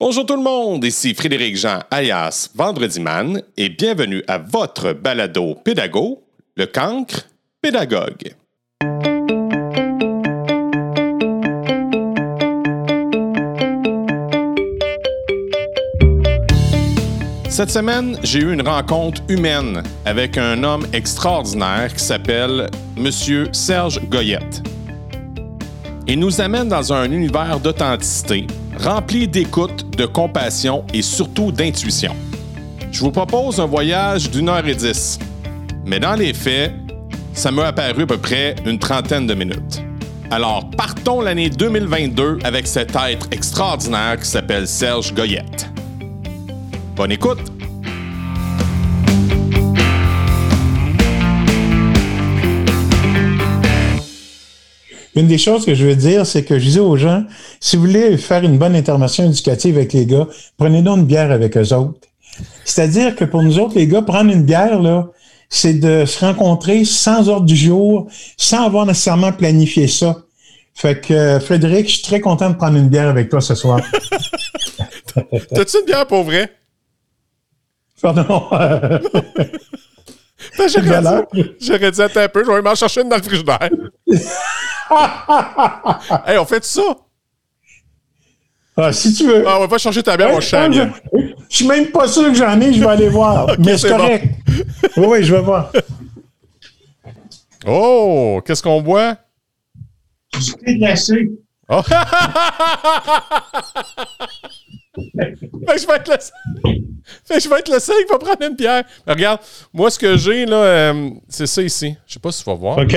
Bonjour tout le monde, ici Frédéric Jean alias Vendredi Man et bienvenue à votre balado pédago, le cancre pédagogue. Cette semaine, j'ai eu une rencontre humaine avec un homme extraordinaire qui s'appelle Monsieur Serge Goyette. Il nous amène dans un univers d'authenticité, rempli d'écoute, de compassion et surtout d'intuition. Je vous propose un voyage d'une heure et dix, mais dans les faits, ça m'a apparu à peu près une trentaine de minutes. Alors, partons l'année 2022 avec cet être extraordinaire qui s'appelle Serge Goyette. Bonne écoute! Une des choses que je veux dire, c'est que je disais aux gens, si vous voulez faire une bonne intervention éducative avec les gars, prenez donc une bière avec eux autres. C'est-à-dire que pour nous autres, les gars, prendre une bière, là, c'est de se rencontrer sans ordre du jour, sans avoir nécessairement planifié ça. Fait que, euh, Frédéric, je suis très content de prendre une bière avec toi ce soir. T'as-tu une bière pour vrai? Pardon. Ben, J'aurais dit, j'aurais dit, attends un peu, je vais m'en chercher une dans le frigidaire. hey, on fait ça? Ah, si tu veux. Ah, on va pas changer ta bière, mon chat. Je, suis même pas sûr que j'en ai, je vais aller voir. Ok, Mais c'est c'est correct. Oui, oui, je vais voir. Oh, qu'est-ce qu'on boit? Du thé glacé. Oh. Fait que je vais être le seul. Fait que je vais être le seul qui va prendre une bière. Mais regarde, moi, ce que j'ai, là, euh, c'est ça ici. Je sais pas si tu vas voir. OK.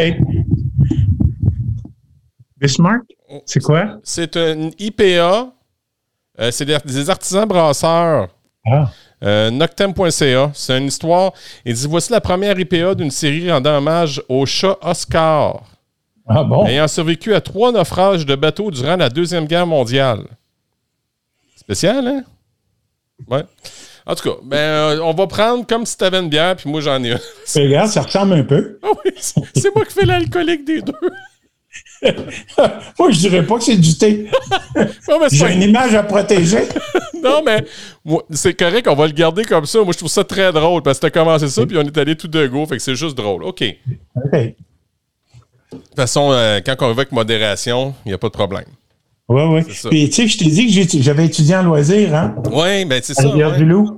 Bismarck? C'est quoi? C'est une IPA. Euh, c'est des, des artisans brasseurs. Ah. Euh, Noctem.ca. C'est une histoire. Il dit Voici la première IPA d'une série rendant hommage au chat Oscar, Ah bon? ayant survécu à trois naufrages de bateaux durant la Deuxième Guerre mondiale. Spécial, hein? Ouais. En tout cas, ben, euh, on va prendre comme si t'avais une bière, puis moi j'en ai une. Regarde, ça ressemble un peu. Ah oui, c'est moi qui fais l'alcoolique des deux. Moi, je dirais pas que c'est du thé. Mais J'ai une image à protéger. Non, mais c'est correct, on va le garder comme ça. Moi, je trouve ça très drôle parce que t'as commencé ça, puis on est allé tout de go, fait que c'est juste drôle. OK. De OK. toute façon, euh, quand on va avec modération, il n'y a pas de problème. Oui, oui. Puis, tu sais, je t'ai dit que j'avais étudié en loisir, hein, Oui, ben c'est ça. Ouais.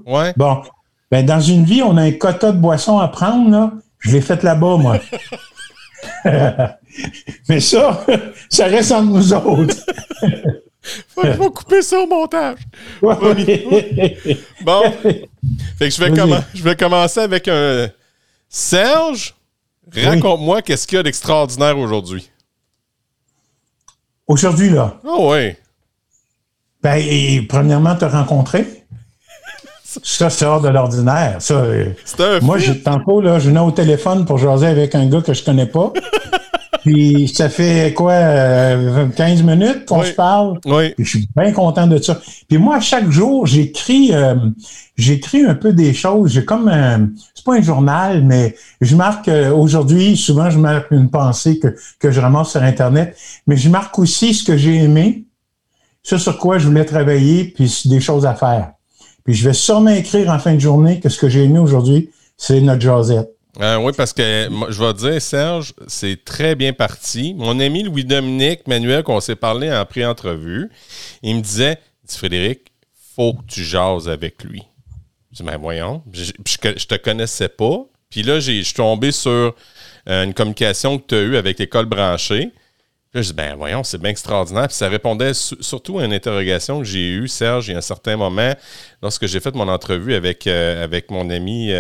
ouais. Bon. Ben, dans une vie, on a un quota de boissons à prendre, là. Je l'ai fait là-bas, moi. Mais ça, ça reste entre nous autres. Faut, couper ça au montage. Ouais, ouais. Bon. fait que vais, je vais commencer avec un. Serge, raconte-moi qu'est-ce qu'il y a d'extraordinaire aujourd'hui. Aujourd'hui, là, Ah ouais. ben, et, premièrement, te rencontrer. Ça, c'est hors de l'ordinaire. Ça, euh, C'est un Moi, j'ai tantôt, là, je venais au téléphone pour jaser avec un gars que je connais pas. Puis ça fait quoi, euh, 15 minutes qu'on Oui. se parle? Oui. Puis je suis bien content de ça. Puis moi, chaque jour, j'écris euh, j'écris un peu des choses. J'ai comme un, c'est pas un journal, mais je marque euh, aujourd'hui, souvent je marque une pensée que, que je ramasse sur Internet, mais je marque aussi ce que j'ai aimé, ce sur quoi je voulais travailler, puis des choses à faire. Puis je vais sûrement écrire en fin de journée que ce que j'ai aimé aujourd'hui, c'est notre jasette. Euh, oui, parce que moi, je vais te dire, Serge, c'est très bien parti. Mon ami Louis-Dominique Manuel, qu'on s'est parlé en pré-entrevue, il me disait dit, Frédéric, faut que tu jases avec lui. Je dis, ben voyons. Je, je, je te connaissais pas. Puis là, je suis tombé sur euh, une communication que tu as eue avec l'école branchée. Là, je dis, ben voyons, c'est bien extraordinaire. Puis ça répondait su- surtout à une interrogation que j'ai eue, Serge, il y a un certain moment, lorsque j'ai fait mon entrevue avec, euh, avec mon ami.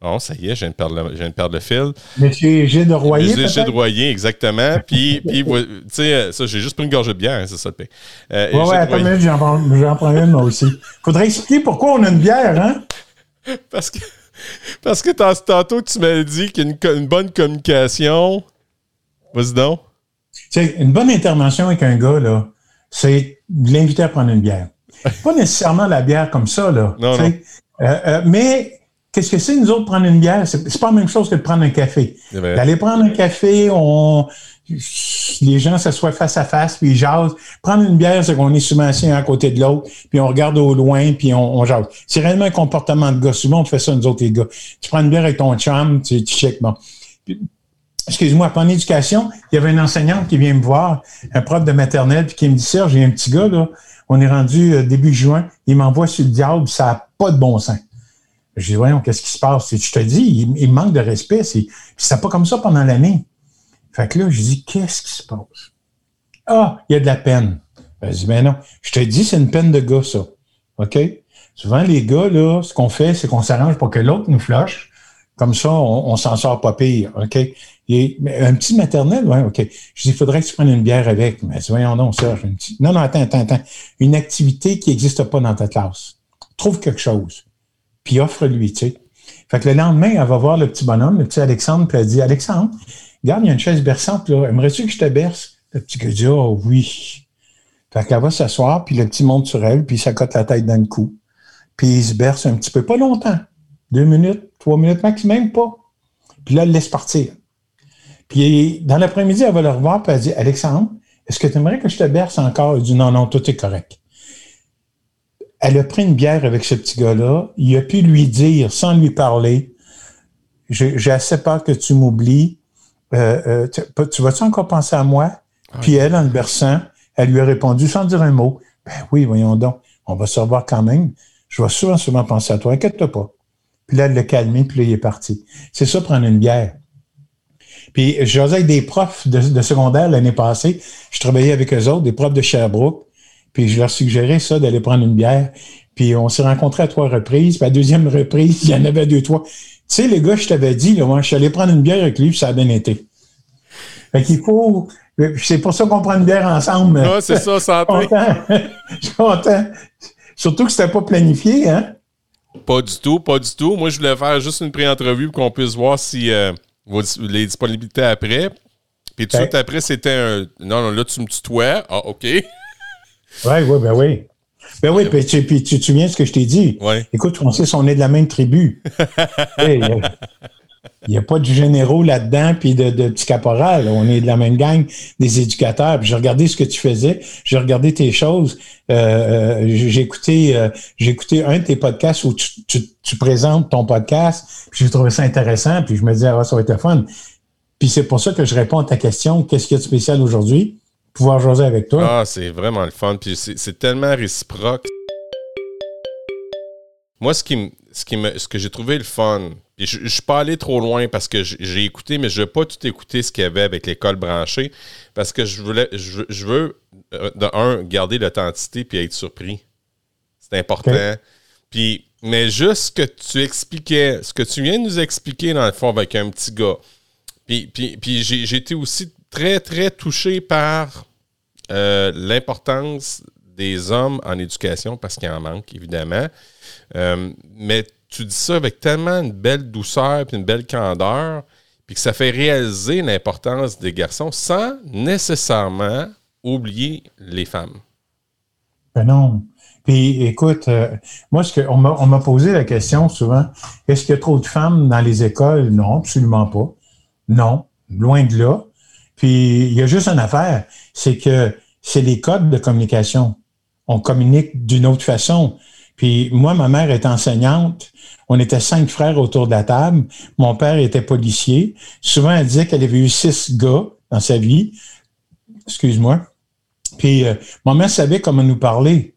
Bon, ça y est, je viens de perdre le, je viens de perdre le fil. Monsieur Gilles Royer, J'ai peut-être? Royer, exactement. Puis, puis tu sais, euh, ça, j'ai juste pris une gorgée de bière, hein, c'est ça le pire. Euh, Ouais, ouais, Gilles attends une j'en prends, une, moi aussi. Faudrait expliquer pourquoi on a une bière, hein? Parce que, parce que tant- tantôt, tu m'as dit a une, bonne communication. Vas-y donc. Tu sais, une bonne intervention avec un gars, là, c'est de l'inviter à prendre une bière. Pas nécessairement la bière comme ça, là. Non, sais. Euh, euh, mais qu'est-ce que c'est, nous autres, prendre une bière? C'est pas la même chose que de prendre un café. D'aller prendre un café, on, les gens s'assoient face à face, puis ils jasent. Prendre une bière, c'est qu'on est souvent assis un à côté de l'autre, puis on regarde au loin, puis on, on jase. C'est réellement un comportement de gars. Souvent, on fait ça, nous autres, les gars. Tu prends une bière avec ton chum, tu, tu check, bon. Excuse-moi, en éducation, il y avait une enseignante qui vient me voir, un prof de maternelle, puis qui me dit, Serge, j'ai un petit gars, là, on est rendu euh, début juin, il m'envoie sur le diable, ça n'a pas de bon sens. Je dis, voyons, qu'est-ce qui se passe? Je te dis, il, manque de respect. C'est, c'est pas comme ça pendant l'année. Fait que là, je dis, qu'est-ce qui se passe? Ah, il y a de la peine. je dis, ben non. Je te dis, c'est une peine de gars, ça. OK? Souvent, les gars, là, ce qu'on fait, c'est qu'on s'arrange pour que l'autre nous flush. Comme ça, on, s'en sort pas pire. OK? Et, un petit maternel, ouais, OK. Je dis, il faudrait que tu prennes une bière avec. Mais voyons donc, Serge. Une petite... Non, non, attends, attends, attends. Une activité qui n'existe pas dans ta classe. Trouve quelque chose. Puis offre-lui, tu sais. Fait que le lendemain, elle va voir le petit bonhomme, le petit Alexandre, puis elle dit, Alexandre, regarde, il y a une chaise berçante, là. Aimerais-tu que je te berce? Le petit gars dit, oh oui. Fait qu'elle va s'asseoir, puis le petit monte sur elle, puis il s'accote la tête dans le cou. Puis il se berce un petit peu, pas longtemps. Deux minutes, trois minutes maximum, pas. Puis là, elle laisse partir. Puis dans l'après-midi, elle va le revoir, puis elle dit, Alexandre, est-ce que tu aimerais que je te berce encore? Il dit, non, non, tout est correct. Elle a pris une bière avec ce petit gars-là. Il a pu lui dire, sans lui parler, j'ai assez peur que tu m'oublies. Euh, euh, tu, vas-tu encore penser à moi? Ah, puis elle, en le berçant, elle lui a répondu sans dire un mot. Ben oui, voyons donc, on va se revoir quand même. Je vais souvent, souvent penser à toi. Inquiète-toi pas. Puis là, elle l'a calmé, puis là, il est parti. C'est ça, prendre une bière. Puis, j'osais avec des profs de, de secondaire l'année passée. Je travaillais avec eux autres, des profs de Sherbrooke. Puis, je leur suggérais ça, d'aller prendre une bière. Puis, on s'est rencontrés à trois reprises. Puis, à la deuxième reprise, il y en avait deux, trois. Tu sais, les gars, je t'avais dit, là, moi, je suis allé prendre une bière avec lui, puis ça a bien été. Fait qu'il faut. C'est pour ça qu'on prend une bière ensemble. Ah, c'est ça, ça Je suis content. Surtout que c'était pas planifié, hein? Pas du tout, pas du tout. Moi, je voulais faire juste une pré-entrevue pour qu'on puisse voir si euh, les disponibilités après. Puis tout de suite après, c'était un. Non, non, là, tu me tutoies. Ah, OK. Oui, oui, ben oui. Ben oui, puis tu, puis tu te souviens ce que je t'ai dit? Ouais. Écoute, Francis, on est de la même tribu. Il n'y a, pas de généraux là-dedans, puis de, de petits caporals. On est de la même gang des éducateurs. Puis j'ai regardé ce que tu faisais, j'ai regardé tes choses. Euh, euh j'ai écouté, euh, écouté un de tes podcasts où tu, tu, tu présentes ton podcast. Puis j'ai trouvé ça intéressant. Puis je me disais, ah, ça va être fun. Puis c'est pour ça que je réponds à ta question. Qu'est-ce qu'il y a de spécial aujourd'hui? Pouvoir jaser avec toi. Ah, c'est vraiment le fun. Puis c'est tellement réciproque. Moi, ce qui, ce qui me, ce que j'ai trouvé le fun, puis je, ne suis pas allé trop loin parce que j'ai écouté, mais je n'ai pas tout écouté ce qu'il y avait avec l'école branchée parce que je voulais, je, veux, euh, de un, garder l'authenticité puis être surpris. C'est important. Puis, mais juste ce que tu expliquais, ce que tu viens de nous expliquer dans le fond avec un petit gars. Puis, puis, puis j'ai été aussi très, très touché par euh, l'importance des hommes en éducation, parce qu'il en manque, évidemment. Euh, mais tu dis ça avec tellement une belle douceur et une belle candeur, puis que ça fait réaliser l'importance des garçons sans nécessairement oublier les femmes. Ben non. Puis écoute, euh, moi, ce que, on m'a posé la question souvent, est-ce qu'il y a trop de femmes dans les écoles? Non, absolument pas. Non, loin de là. Puis il y a juste une affaire, c'est que c'est les codes de communication. On communique d'une autre façon. Puis moi, ma mère est enseignante. On était cinq frères autour de la table. Mon père était policier. Souvent, elle disait qu'elle avait eu six gars dans sa vie. Excuse-moi. Puis euh, maman savait comment nous parler.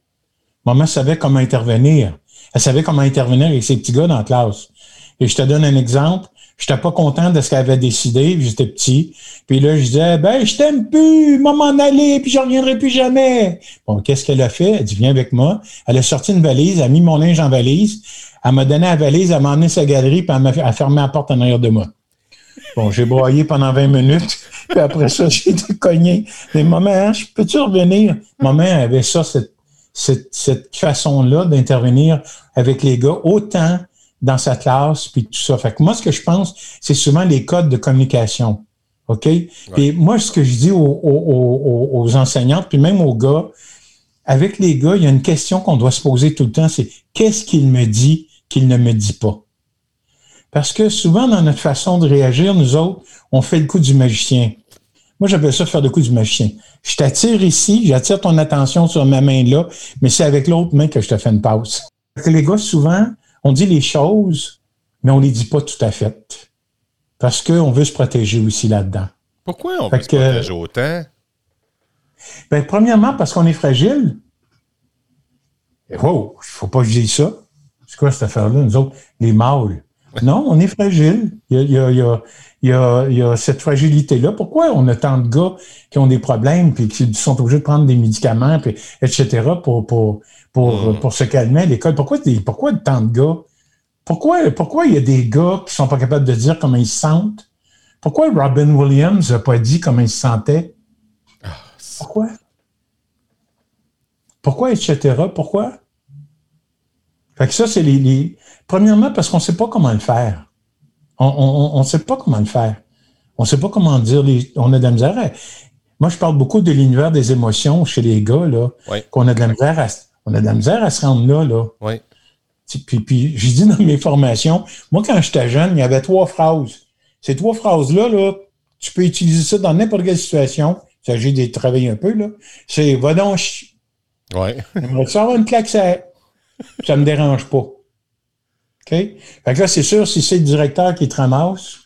Maman savait comment intervenir. Elle savait comment intervenir avec ses petits gars dans la classe. Et je te donne un exemple. Je n'étais pas content de ce qu'elle avait décidé, j'étais petit. Puis là, je disais, ben, je t'aime plus, maman m'en aller, puis je reviendrai plus jamais. Bon, qu'est-ce qu'elle a fait? Elle dit, viens avec moi. Elle a sorti une valise, elle a mis mon linge en valise. Elle m'a donné la valise, elle m'a emmené sa galerie, puis elle m'a fermé la porte en arrière de moi. Bon, j'ai broyé pendant 20 minutes, puis après ça, j'ai été cogné. Mais maman, hein, peux-tu revenir? Maman avait ça, cette, cette, cette façon-là d'intervenir avec les gars, autant dans sa classe, puis tout ça. Fait que moi, ce que je pense, c'est souvent les codes de communication. OK? Et moi, ce que je dis aux, aux, aux, enseignantes, puis même aux gars, avec les gars, il y a une question qu'on doit se poser tout le temps, c'est qu'est-ce qu'il me dit qu'il ne me dit pas? Parce que souvent, dans notre façon de réagir, nous autres, on fait le coup du magicien. Moi, j'appelle ça faire le coup du magicien. Je t'attire ici, j'attire ton attention sur ma main là, mais c'est avec l'autre main que je te fais une pause. Les gars, souvent, on dit les choses, mais on les dit pas tout à fait. Parce qu'on veut se protéger aussi là-dedans. Pourquoi on veut se protéger autant? Ben, premièrement, parce qu'on est fragile. Wow, il faut pas que je dise ça. C'est quoi cette affaire-là, nous autres, les mâles? Non, on est fragile. Il y a, il y a, il y a, il y a cette fragilité-là. Pourquoi on a tant de gars qui ont des problèmes puis qui sont obligés de prendre des médicaments, puis, etc., pour, pour, pour, mm. pour se calmer à l'école? Pourquoi, pourquoi tant de gars? Pourquoi, pourquoi il y a des gars qui sont pas capables de dire comment ils se sentent? Pourquoi Robin Williams n'a pas dit comment il se sentait? Ah, pourquoi? Pourquoi, etc.? Pourquoi? Fait que ça, c'est les, les, Premièrement, parce qu'on ne sait pas comment le faire. On ne sait pas comment le faire. On ne sait pas comment dire. Les, on a de la misère. moi, je parle beaucoup de l'univers des émotions chez les gars, là. Qu'on a de la misère à, on a de la misère à se rendre là, là. Oui. Puis, puis j'ai dit dans mes formations, moi, quand j'étais jeune, il y avait trois phrases. Ces trois phrases-là, là, tu peux utiliser ça dans n'importe quelle situation. Il s'agit de travailler un peu, là. C'est va donc. Oui. Ça avoir une claque, ça, ça me dérange pas. OK? Fait que là, c'est sûr, si c'est le directeur qui te ramasse,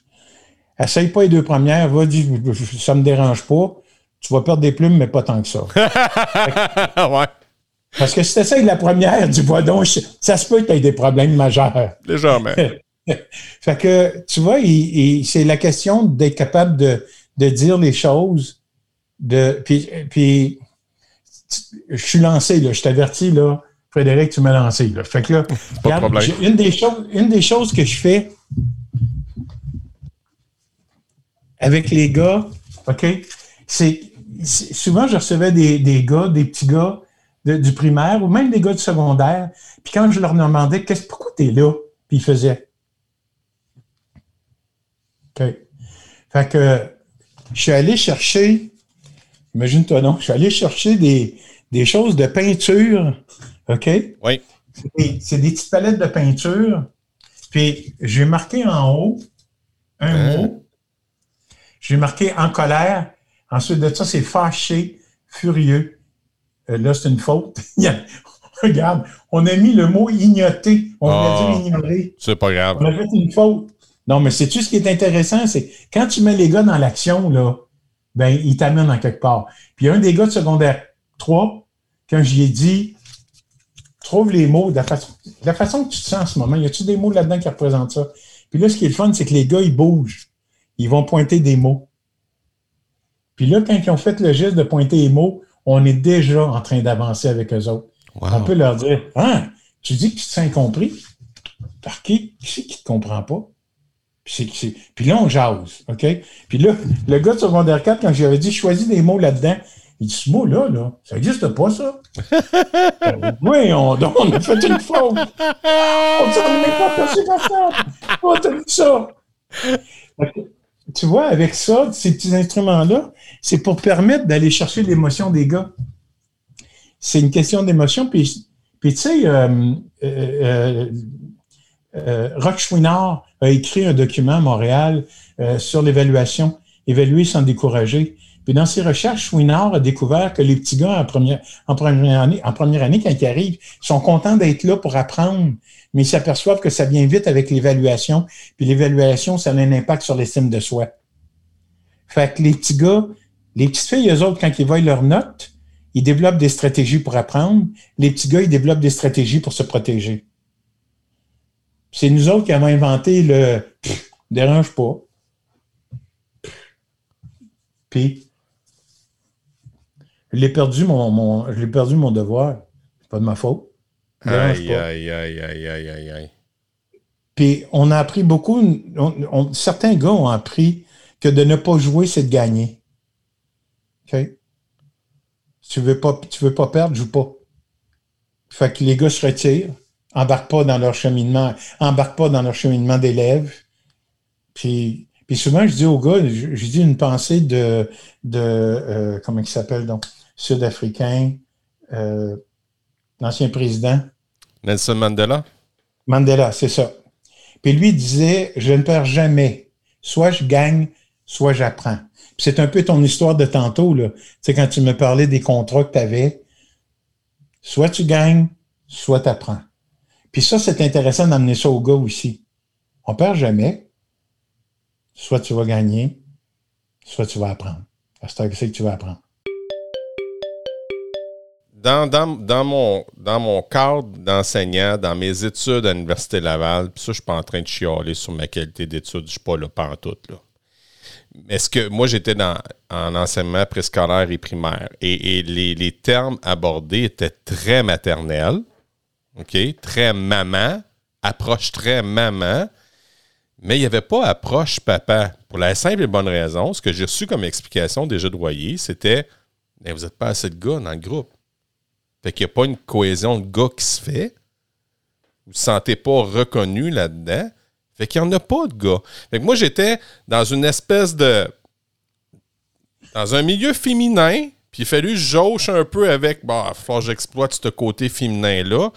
essaye pas les deux premières, va dire, ça me dérange pas. Tu vas perdre des plumes, mais pas tant que ça. ouais. Parce que si tu essayes la première, du vois donc, ça se peut que tu aies des problèmes majeurs. Légèrement. fait que, tu vois, c'est la question d'être capable de, de, dire les choses. De, puis, puis je suis lancé, là, je t'avertis, là, Frédéric, tu m'as lancé. Là. Fait que là, une, des choses, une des choses que je fais avec les gars, OK, c'est souvent je recevais des, des, gars, des petits gars du primaire ou même des gars du secondaire. Puis quand je leur demandais qu'est-ce pourquoi tu es là, puis ils faisaient. OK? Fait que je suis allé chercher, imagine-toi non, je suis allé chercher des, des choses de peinture OK? Oui. C'est des, petites palettes de peinture. Puis, j'ai marqué en haut un hein? mot. J'ai marqué en colère. Ensuite de ça, c'est fâché, furieux. Euh, là, c'est une faute. Regarde, on a mis le mot ignoter. On a dit ah, ignorer. C'est pas grave. On a fait une faute. Non, mais c'est-tu ce qui est intéressant? C'est quand tu mets les gars dans l'action, là, ben, ils t'amènent en quelque part. Puis un des gars de secondaire 3, quand j'y ai dit trouve les mots, de la façon, la façon que tu te sens en ce moment. Y a-tu des mots là-dedans qui représentent ça? Puis là, ce qui est le fun, c'est que les gars, ils bougent. Ils vont pointer des mots. Puis là, quand ils ont fait le geste de pointer les mots, on est déjà en train d'avancer avec eux autres. On peut leur dire Ah, tu dis que tu te sens compris? Par qui? Qui c'est qui ne te comprend pas? Puis, puis, là, on jase, OK? Puis là, le gars de secondaire 4, quand j'avais dit choisis des mots là-dedans, il dit, ce mot-là, là, ça n'existe pas, ça. oui, on, on a fait une faute. On s'en est pas passé par ça. On a dit ça. Tu vois, avec ça, ces petits instruments-là, c'est pour permettre d'aller chercher l'émotion des gars. C'est une question d'émotion. Puis, puis tu sais, euh, euh, euh, Rock Chouinard a écrit un document à Montréal sur l'évaluation, évaluer sans décourager. Puis dans ses recherches, Chouinard a découvert que les petits gars en première, en première année, quand ils arrivent, sont contents d'être là pour apprendre, mais ils s'aperçoivent que ça vient vite avec l'évaluation. Puis l'évaluation, ça a un impact sur l'estime de soi. Fait que les petits gars, les petites filles, eux autres, quand ils voient leurs notes, ils développent des stratégies pour apprendre. Les petits gars, ils développent des stratégies pour se protéger. C'est nous autres qui avons inventé le dérange pas. Puis je l'ai perdu mon, mon perdu mon devoir. C'est pas de ma faute. Aïe, aïe, aïe, aïe, aïe, aïe, Puis on a appris beaucoup, certains gars ont appris que de ne pas jouer, c'est de gagner. OK? Tu veux pas, tu veux pas perdre, joue pas. Fait que les gars se retirent, embarquent pas dans leur cheminement, embarquent pas dans leur cheminement d'élèves. Puis, puis souvent, je dis aux gars, je, dis une pensée de, de euh, comment il s'appelle donc? Sud-africain, euh, l'ancien président. Nelson Mandela? Mandela, c'est ça. Puis lui disait, je ne perds jamais. Soit je gagne, soit j'apprends. C'est un peu ton histoire de tantôt, là. Tu sais, quand tu me parlais des contrats que tu avais, soit tu gagnes, soit tu apprends. Puis ça, c'est intéressant d'amener ça au gars aussi. On perd jamais. Soit tu vas gagner, soit tu vas apprendre. C'est ce que tu vas apprendre. Dans, mon, cadre d'enseignant, dans mes études à l'Université Laval, puis ça, je suis pas en train de chialer sur ma qualité d'études, je suis pas là tout là. Est-ce que moi, j'étais dans, en enseignement préscolaire et primaire et, les, termes abordés étaient très maternels, OK? Très maman, approche très maman, mais il n'y avait pas approche papa. Pour la simple et bonne raison, ce que j'ai reçu comme explication déjà de Royer, c'était vous n'êtes pas assez de gars dans le groupe. Fait qu'il n'y a pas une cohésion de gars qui se fait. Vous ne vous sentez pas reconnu là-dedans. Fait qu'il n'y en a pas de gars. Fait que moi, j'étais dans une espèce de. Dans un milieu féminin, puis il a fallu jauche un peu avec. Bah, il faut que j'exploite ce côté féminin-là,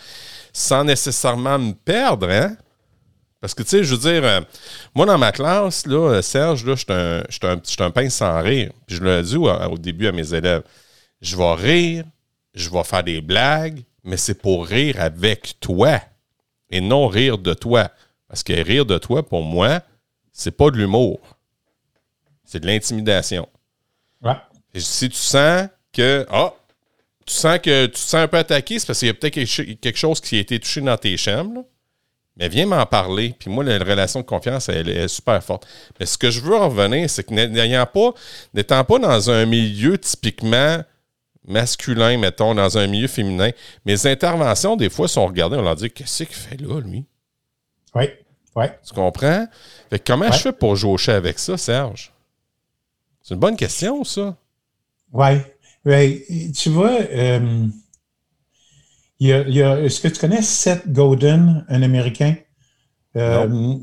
sans nécessairement me perdre, hein. Parce que, tu sais, je veux dire, euh, moi, dans ma classe, là, Serge, là, je suis un, un, pain sans rire. Puis je l'ai dit au, au, début à mes élèves. Je vais rire, je vais faire des blagues, mais c'est pour rire avec toi et non rire de toi. Parce que rire de toi, pour moi, c'est pas de l'humour. C'est de l'intimidation. Ouais. si tu sens que. Ah, tu sens que tu te sens un peu attaqué, c'est parce qu'il y a peut-être quelque chose qui a été touché dans tes chambres. Mais viens m'en parler. Puis moi, la relation de confiance, elle, est super forte. Mais ce que je veux en revenir, c'est que n'ayant pas, n'étant pas dans un milieu typiquement masculin, mettons, dans un milieu féminin, mes interventions, des fois, sont regardées, on leur dit Qu'est-ce qu'il fait là, lui? Oui. Ouais. Tu comprends? Fait comment je fais pour jaucher avec ça, Serge? C'est une bonne question, ça. Oui. tu vois, euh, il y a, est-ce que tu connais Seth Godin, un Américain? Euh,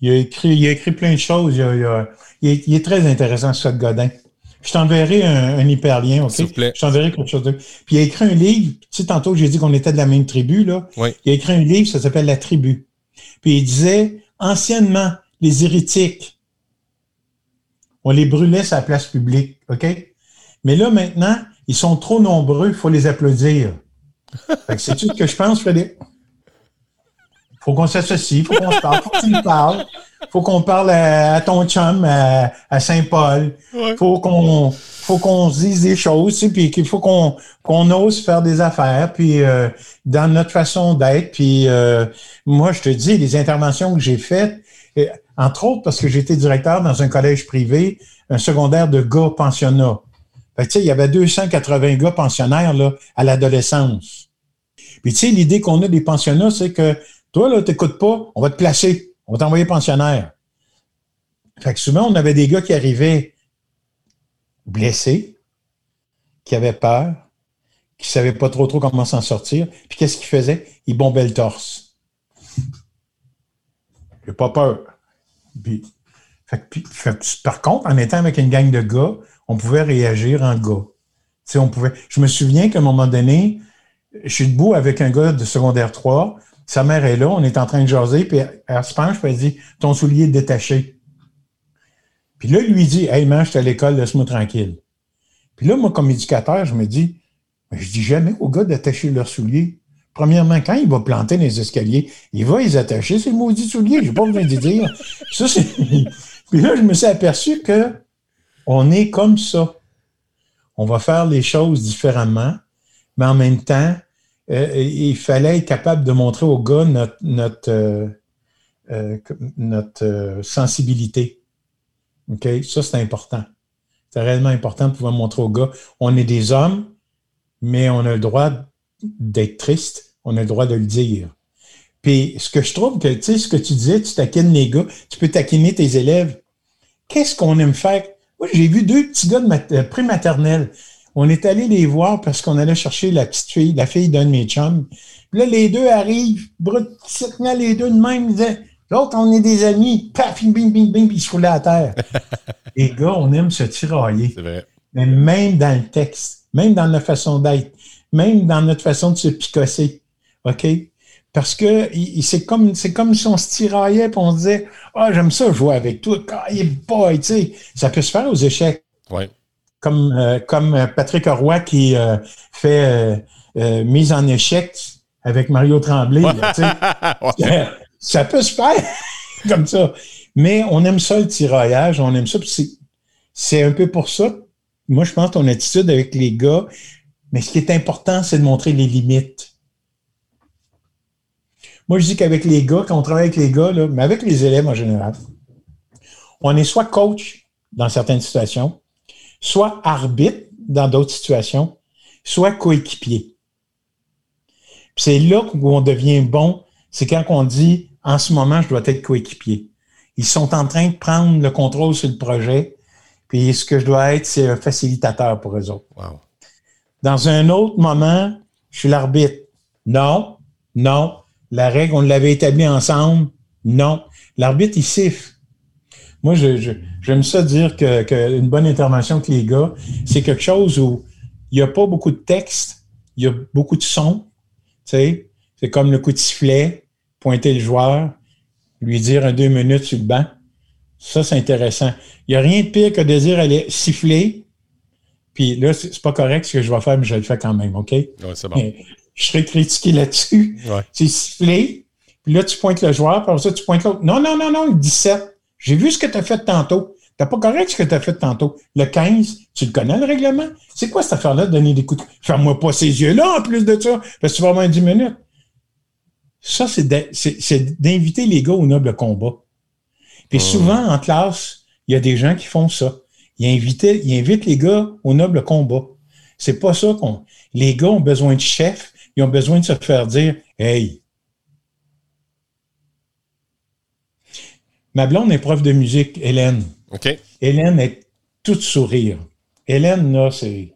il, a écrit, il a écrit plein de choses. Il, est, très intéressant, Seth Godin. Je t'enverrai un, hyperlien, OK? S'il vous plaît. Je t'enverrai quelque chose de. Puis il a écrit un livre. Tu sais, tantôt, j'ai dit qu'on était de la même tribu, là. Oui. Il a écrit un livre, ça s'appelle La tribu. Puis il disait, anciennement, les hérétiques, on les brûlait sur la place publique, OK? Mais là, maintenant, ils sont trop nombreux, il faut les applaudir. C'est tout ce que je pense, Frédéric. faut qu'on s'associe, il faut qu'on se parle, faut me parles. Faut qu'on parle à, ton chum à, Saint-Paul. Il faut qu'on faut qu'on se dise des choses, puis qu'il faut qu'on qu'on ose faire des affaires, puis euh, dans notre façon d'être. Puis euh, moi, je te dis, les interventions que j'ai faites, entre autres parce que j'étais directeur dans un collège privé, un secondaire de gars pensionnats. Fait que, il y avait 280 gars pensionnaires là, à l'adolescence. Puis tu sais, l'idée qu'on a des pensionnats, c'est que toi, là, t'écoutes pas, on va te placer, on va t'envoyer pensionnaire. Fait que souvent, on avait des gars qui arrivaient blessés, qui avaient peur, qui ne savaient pas trop trop comment s'en sortir. Puis qu'est-ce qu'ils faisaient? Ils bombaient le torse. J'ai pas peur. Puis, par contre, en étant avec une gang de gars, on pouvait réagir en gars. on pouvait. Je me souviens qu'à un moment donné, je suis debout avec un gars de secondaire 3. Sa mère est là, on est en train de jaser, puis elle se penche, puis elle dit Ton soulier est détaché. Puis là, lui dit Hey, man, je suis à l'école, laisse-moi tranquille. Puis là, moi, comme éducateur, je me dis Je dis jamais aux gars d'attacher leurs souliers. Premièrement, quand il va planter les escaliers, il va les attacher, ces maudits souliers. J'ai pas besoin de dire. Puis là, je me suis aperçu que on est comme ça. On va faire les choses différemment, mais en même temps, il fallait être capable de montrer aux gars notre, notre, euh, euh, notre sensibilité. Ça, c'est important. C'est réellement important de pouvoir montrer aux gars, on est des hommes, mais on a le droit d'être triste, on a le droit de le dire. Puis, ce que je trouve que, tu sais, ce que tu disais, tu taquines les gars, tu peux taquiner tes élèves. Qu'est-ce qu'on aime faire? Moi, j'ai vu deux petits gars de euh, prématernelle. On est allé les voir parce qu'on allait chercher la petite fille, la fille d'un de mes chums. Puis là, les deux arrivent, brutiquement les deux de même, ils disaient, l'autre, on est des amis, paf, bing, bing, bing, puis ils se roulaient à terre. les gars, on aime se tirailler. C'est vrai. Mais même dans le texte, même dans notre façon d'être, même dans notre façon de se picosser. OK? Parce que c'est comme, c'est comme si on se tiraillait et on se disait Ah, j'aime ça jouer avec toi. Ah, boy, tu sais. Ça peut se faire aux échecs. Ouais. Comme, euh, comme Patrick Roy qui euh, fait euh, mise en échec avec Mario Tremblay. ça, peut se faire comme ça. Mais on aime ça, le tiraillage, on aime ça. C'est un peu pour ça. Moi, je pense ton attitude avec les gars, mais ce qui est important, c'est de montrer les limites. Moi, je dis qu'avec les gars, quand on travaille avec les gars, mais avec les élèves en général, on est soit coach dans certaines situations, soit arbitre dans d'autres situations, soit coéquipier. C'est là où on devient bon, c'est quand on dit en ce moment, je dois être coéquipier. Ils sont en train de prendre le contrôle sur le projet, puis ce que je dois être, c'est un facilitateur pour eux autres. Dans un autre moment, je suis l'arbitre. Non, non, la règle, on l'avait établie ensemble. Non. L'arbitre, il siffle. Moi, j'aime ça dire que, qu'une bonne intervention avec les gars, c'est quelque chose où il n'y a pas beaucoup de texte, il y a beaucoup de son. Tu sais, c'est comme le coup de sifflet, pointer le joueur, lui dire un deux minutes sur le banc. Ça, c'est intéressant. Il n'y a rien de pire que de dire aller siffler, puis là, c'est pas correct ce que je vais faire, mais je le fais quand même, OK? Oui, c'est bon je serais critiqué là-dessus. C'est sifflé, puis là, tu pointes le joueur, puis après ça, tu pointes l'autre. Non, non, non, non, le 17. J'ai vu ce que tu as fait tantôt. T'as pas correct ce que tu as fait tantôt. Le 15, tu le connais, le règlement? C'est quoi cette affaire-là de donner des coups de... Ferme-moi pas ces yeux-là, en plus de ça, parce que tu vas avoir 10 minutes. Ça, c'est d'inviter les gars au noble combat. Puis souvent, en classe, il y a des gens qui font ça. Ils invitent, ils invitent les gars au noble combat. C'est pas ça qu'on. Les gars ont besoin de chefs ils ont besoin de se faire dire Hey, ma blonde est prof de musique, Hélène. OK. Hélène est toute sourire. Hélène, là, c'est.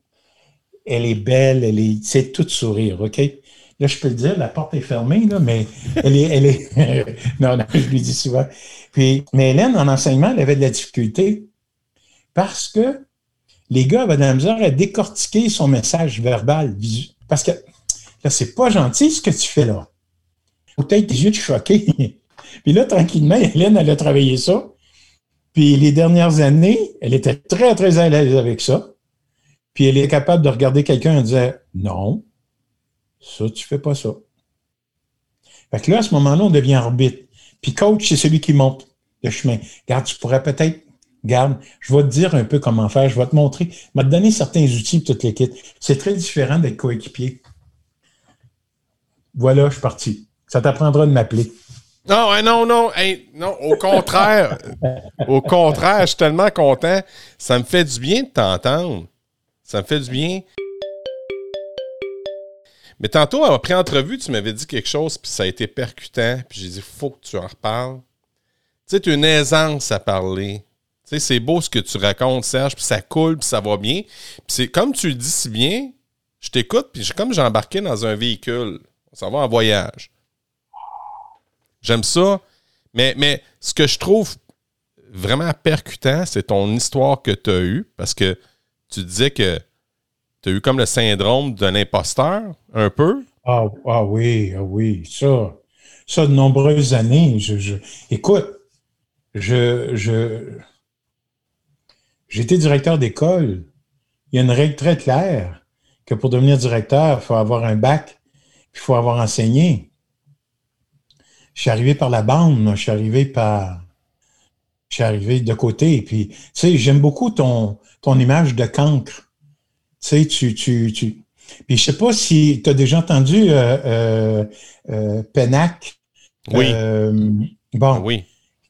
Elle est belle, elle est. C'est toute sourire, OK? Là, je peux le dire, la porte est fermée, là, mais elle est. Elle est non, non, je lui dis souvent. Puis, mais Hélène, en enseignement, elle avait de la difficulté parce que les gars avaient de la misère à décortiquer son message verbal. Parce que c'est pas gentil ce que tu fais là. Peut-être tes yeux de choqué. Puis là, tranquillement, Hélène, elle a travaillé ça. Puis les dernières années, elle était très, très à l'aise avec ça. Puis elle est capable de regarder quelqu'un et dire Non, ça, tu fais pas ça. Fait que là, à ce moment-là, on devient arbitre. Puis coach, c'est celui qui monte le chemin. Garde, tu pourrais peut-être, garde, je vais te dire un peu comment faire, je vais te montrer, je vais te donner certains outils pour toute l'équipe. C'est très différent d'être coéquipier. Voilà, je suis parti. Ça t'apprendra de m'appeler. Non, non, non, non, au contraire. au contraire, je suis tellement content. Ça me fait du bien de t'entendre. Ça me fait du bien. Mais tantôt, après entrevue, tu m'avais dit quelque chose, puis ça a été percutant, puis j'ai dit, faut que tu en reparles. Tu sais, tu as une aisance à parler. Tu sais, c'est beau ce que tu racontes, Serge, puis ça coule, puis ça va bien. Puis c'est comme tu le dis si bien, je t'écoute, puis comme j'ai embarqué dans un véhicule. Ça va en voyage. J'aime ça. Mais, ce que je trouve vraiment percutant, c'est ton histoire que tu as eue, parce que tu disais que tu as eu comme le syndrome d'un imposteur, un peu. Ah, ah, oui, ah oui, ça. Ça, de nombreuses années. Écoute, je, je, j'étais directeur d'école. Il y a une règle très claire que pour devenir directeur, il faut avoir un bac il faut avoir enseigné. Je suis arrivé par la bande, moi. je suis arrivé par. Je suis arrivé de côté. Puis, tu sais, j'aime beaucoup ton, ton image de cancre. Tu sais, tu, tu, tu. Puis, je sais pas si tu as déjà entendu euh, euh, euh Penac. Oui. Euh, bon. Oui.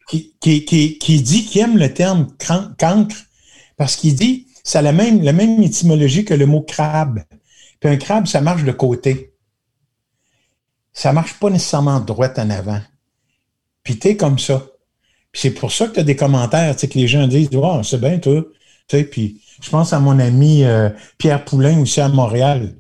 Qui, qui, qui, qui dit qu'il aime le terme cancre parce qu'il dit ça a la même, la même étymologie que le mot crabe. Puis un crabe, ça marche de côté ça marche pas nécessairement droite en avant. Puis t'es comme ça. Puis c'est pour ça que tu as des commentaires, tu sais, que les gens disent Oh, c'est bien, toi. Tu sais, puis je pense à mon ami euh, Pierre Poulain, aussi à Montréal.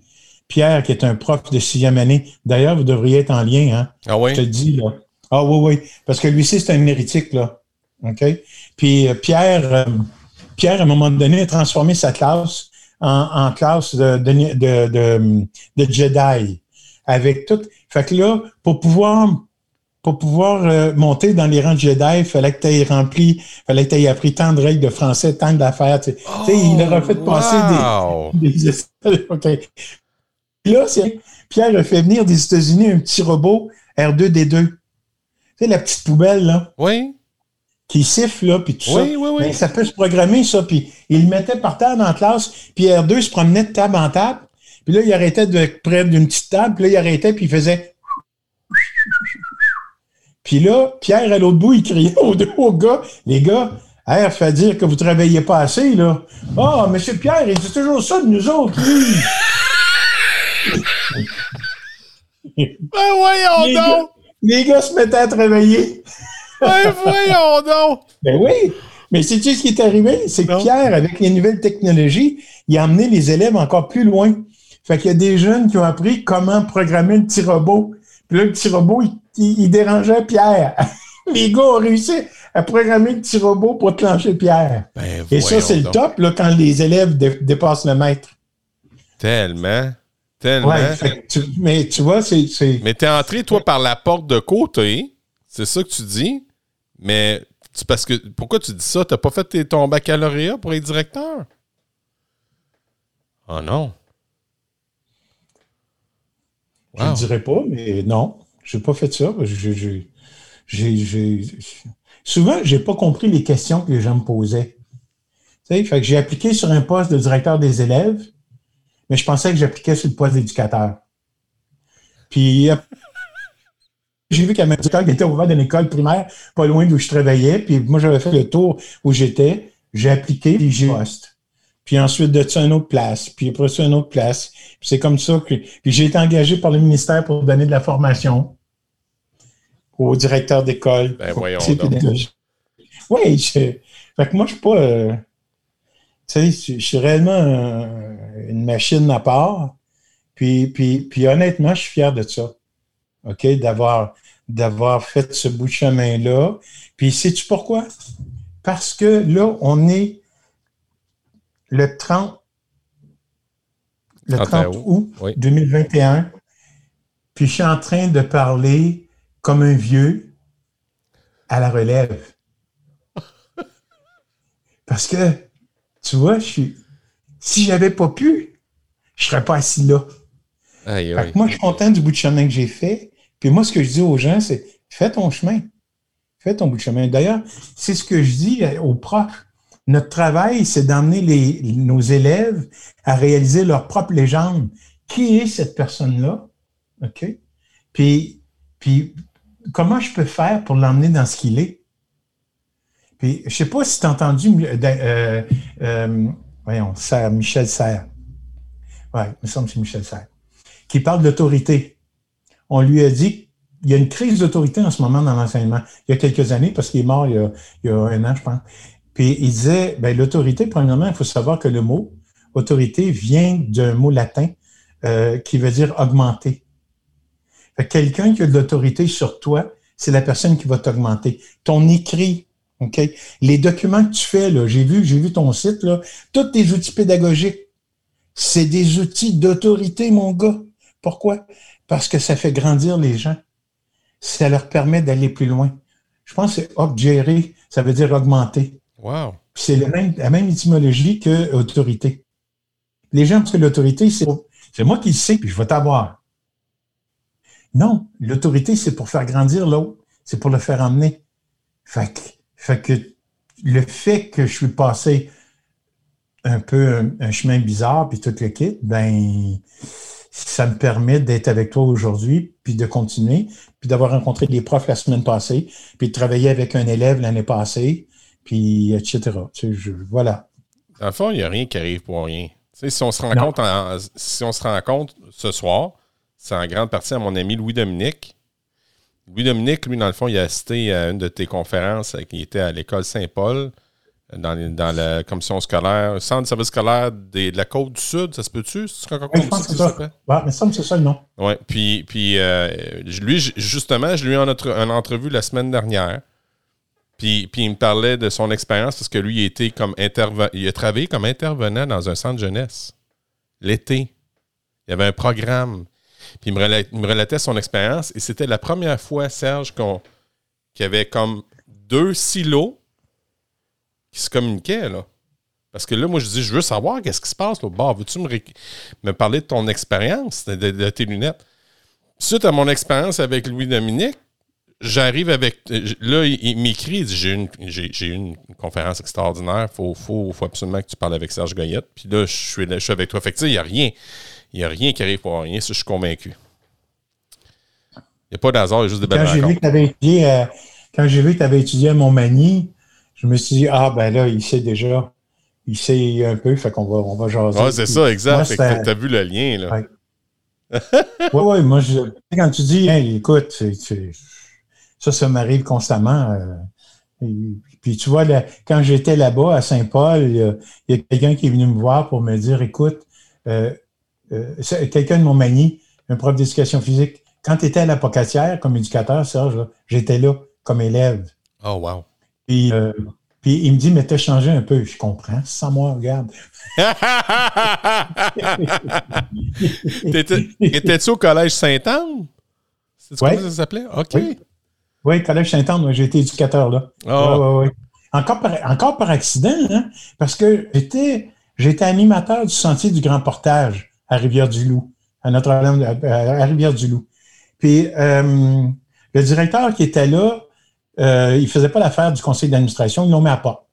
Pierre, qui est un prof de sixième année. D'ailleurs, vous devriez être en lien, hein? Ah oui? Je te dis, là. Ah oui, oui. Parce que lui aussi, c'est un hérétique, là. OK? Puis euh, Pierre, euh, Pierre, à un moment donné, a transformé sa classe en, classe de, de, de, de Jedi avec tout. Fait que là, pour pouvoir pour pouvoir euh, monter dans les rangs de Jedi, il fallait que tu aies rempli, fallait que tu aies appris tant de règles de français, tant d'affaires. Tu sais, il leur a fait passer des, des Là, Pierre a fait venir des États-Unis un petit robot R2D2. Tu sais, la petite poubelle, là. Oui. Qui siffle, là, puis tout ça. Oui, oui, oui. ça peut se programmer, ça. Puis il le mettait par terre dans la classe, puis R2 se promenait de table en table. Puis là, il arrêtait de près d'une petite table, puis là, il arrêtait, puis il faisait puis là, Pierre, à l'autre bout, il criait au, gars, les gars, R fait dire que vous ne travaillez pas assez, là. Ah, oh, monsieur Pierre, il dit toujours ça de nous autres, lui. ben voyons donc! les gars se mettaient à travailler. ben voyons donc! Ben oui! Mais c'est-tu ce qui est arrivé? C'est que Pierre, avec les nouvelles technologies, il a amené les élèves encore plus loin. Fait qu'il y a des jeunes qui ont appris comment programmer le petit robot. Puis là, le petit robot, il il, dérangeait Pierre. les gars ont réussi à programmer un petit robot pour clencher Pierre. Ben, Et ça, c'est le top là, quand les élèves dépassent le maître. Tellement. Tellement. mais tu vois, c'est. Mais t'es entré, toi, par la porte de côté. C'est ça que tu dis. Mais parce que pourquoi tu dis ça? T'as pas fait ton baccalauréat pour être directeur? Oh non. Je ne dirais pas, mais non. J'ai pas fait ça. Souvent, j'ai pas compris les questions que les gens me posaient. Tu fait que j'ai appliqué sur un poste de directeur des élèves, mais je pensais que j'appliquais sur le poste d'éducateur. Puis j'ai vu qu'à ma école était ouvert d'une école primaire, pas loin d'où je travaillais. Puis moi, j'avais fait le tour où j'étais. J'ai appliqué, puis j'ai poste. Puis ensuite de ça, une autre place. Puis après ça, une autre place. Puis c'est comme ça que. Puis j'ai été engagé par le ministère pour donner de la formation au directeur d'école. Ben voyons Oui, fait que moi, je suis pas... Euh, tu sais, je suis réellement une machine à part. Puis, puis, puis honnêtement, je suis fier de ça. OK? D'avoir, d'avoir fait ce bout de chemin-là. Puis sais-tu pourquoi? Parce que là, on est le 30, le 30 août 2021. Puis je suis en train de parler comme un vieux à la relève. Parce que, tu vois, je suis, si j'avais pas pu, je serais pas assis là. moi, je suis content du bout de chemin que j'ai fait. Puis moi, ce que je dis aux gens, c'est fais ton chemin. Fais ton bout de chemin. D'ailleurs, c'est ce que je dis aux profs. Notre travail, c'est d'emmener nos élèves à réaliser leur propre légende. Qui est cette personne-là? OK? Puis, puis comment je peux faire pour l'emmener dans ce qu'il est? Puis, je ne sais pas si tu as entendu, euh, euh, euh, voyons, Michel Serre. Oui, il me semble que c'est Michel Serre. Qui parle d'autorité. On lui a dit qu'il y a une crise d'autorité en ce moment dans l'enseignement. Il y a quelques années, parce qu'il est mort il y, a, un an, je pense. Puis il disait, ben, l'autorité, premièrement, il faut savoir que le mot autorité vient d'un mot latin qui veut dire augmenter. Quelqu'un qui a de l'autorité sur toi, c'est la personne qui va t'augmenter. Ton écrit, OK? Les documents que tu fais, là, j'ai vu, j'ai vu ton site, là, tous tes outils pédagogiques, c'est des outils d'autorité, mon gars. Pourquoi? Parce que ça fait grandir les gens. Ça leur permet d'aller plus loin. Je pense que c'est ça veut dire augmenter. C'est la même étymologie que autorité. Les gens pensent que l'autorité, c'est, c'est moi qui le sais, puis je vais t'avoir. Non, l'autorité, c'est pour faire grandir l'autre, c'est pour le faire emmener. Fait que, le fait que je suis passé un peu un, chemin bizarre, puis tout le kit, ben, ça me permet d'être avec toi aujourd'hui, puis de continuer, puis d'avoir rencontré des profs la semaine passée, puis de travailler avec un élève l'année passée, puis etc. voilà. Dans le fond, il n'y a rien qui arrive pour rien. si on se rencontre si on se rencontre ce soir, c'est en grande partie à mon ami Louis-Dominique. Louis-Dominique, lui, dans le fond, il a assisté à une de tes conférences euh, qui était à l'école Saint-Paul, euh, dans, la commission scolaire, centre de service scolaire de la Côte-du-Sud, ça se peut-tu? je pense que c'est ça. Ouais, mais ça, c'est ça le nom. Oui, puis, puis euh, lui, justement, je lui ai eu en, entrevue la semaine dernière. Puis, il me parlait de son expérience parce que lui, il, était comme il a travaillé comme intervenant dans un centre jeunesse l'été. Il y avait un programme. Puis il me, relatait, son expérience. Et c'était la première fois, Serge, qu'il y avait comme deux silos qui se communiquaient, là. Parce que là, moi, je dis, je veux savoir qu'est-ce qui se passe. Là. Bah, veux-tu me, parler de ton expérience, de, tes lunettes? Suite à mon expérience avec Louis-Dominique, j'arrive avec. Là, il, m'écrit, il dit J'ai une, j'ai, une conférence extraordinaire, il faut, absolument que tu parles avec Serge Goyette. Puis là, je suis, là, je suis avec toi. Fait que, tu sais, il n'y a rien. Il n'y a rien qui arrive pour rien, ça, je suis convaincu. Il n'y a pas d'hasard, il y a juste des belles quand J'ai vu que étudié, euh, quand j'ai vu que tu avais étudié à Montmagny, je me suis dit Ah, ben là, il sait déjà il sait un peu, fait qu'on va, on va jaser. Ouais, c'est ça, exact. Tu as vu le lien, là. Oui, oui, ouais, moi, je, quand tu dis, écoute, ça, ça m'arrive constamment. Euh, puis tu vois, quand j'étais là-bas à Saint-Paul, il y a, quelqu'un qui est venu me voir pour me dire, écoute, euh, euh, quelqu'un de Montmagny, un prof d'éducation physique, quand tu étais à la Pocatière comme éducateur, Serge, j'étais là comme élève. Oh, wow. Puis puis il me dit, mais t'as changé un peu. Je comprends. Sans moi, regarde. Étais-tu au collège Saint-Anne? C'est ouais. ça s'appelait? OK. Oui, collège Saint-Anne, j'ai été éducateur là. Oh. encore, par, encore par accident, hein, parce que j'étais, j'étais animateur du sentier du Grand Portage à Rivière-du-Loup, à Notre-Dame, à Rivière-du-Loup. Puis euh, le directeur qui était là, euh, ils ne faisaient pas l'affaire du conseil d'administration, ils l'ont mis à part.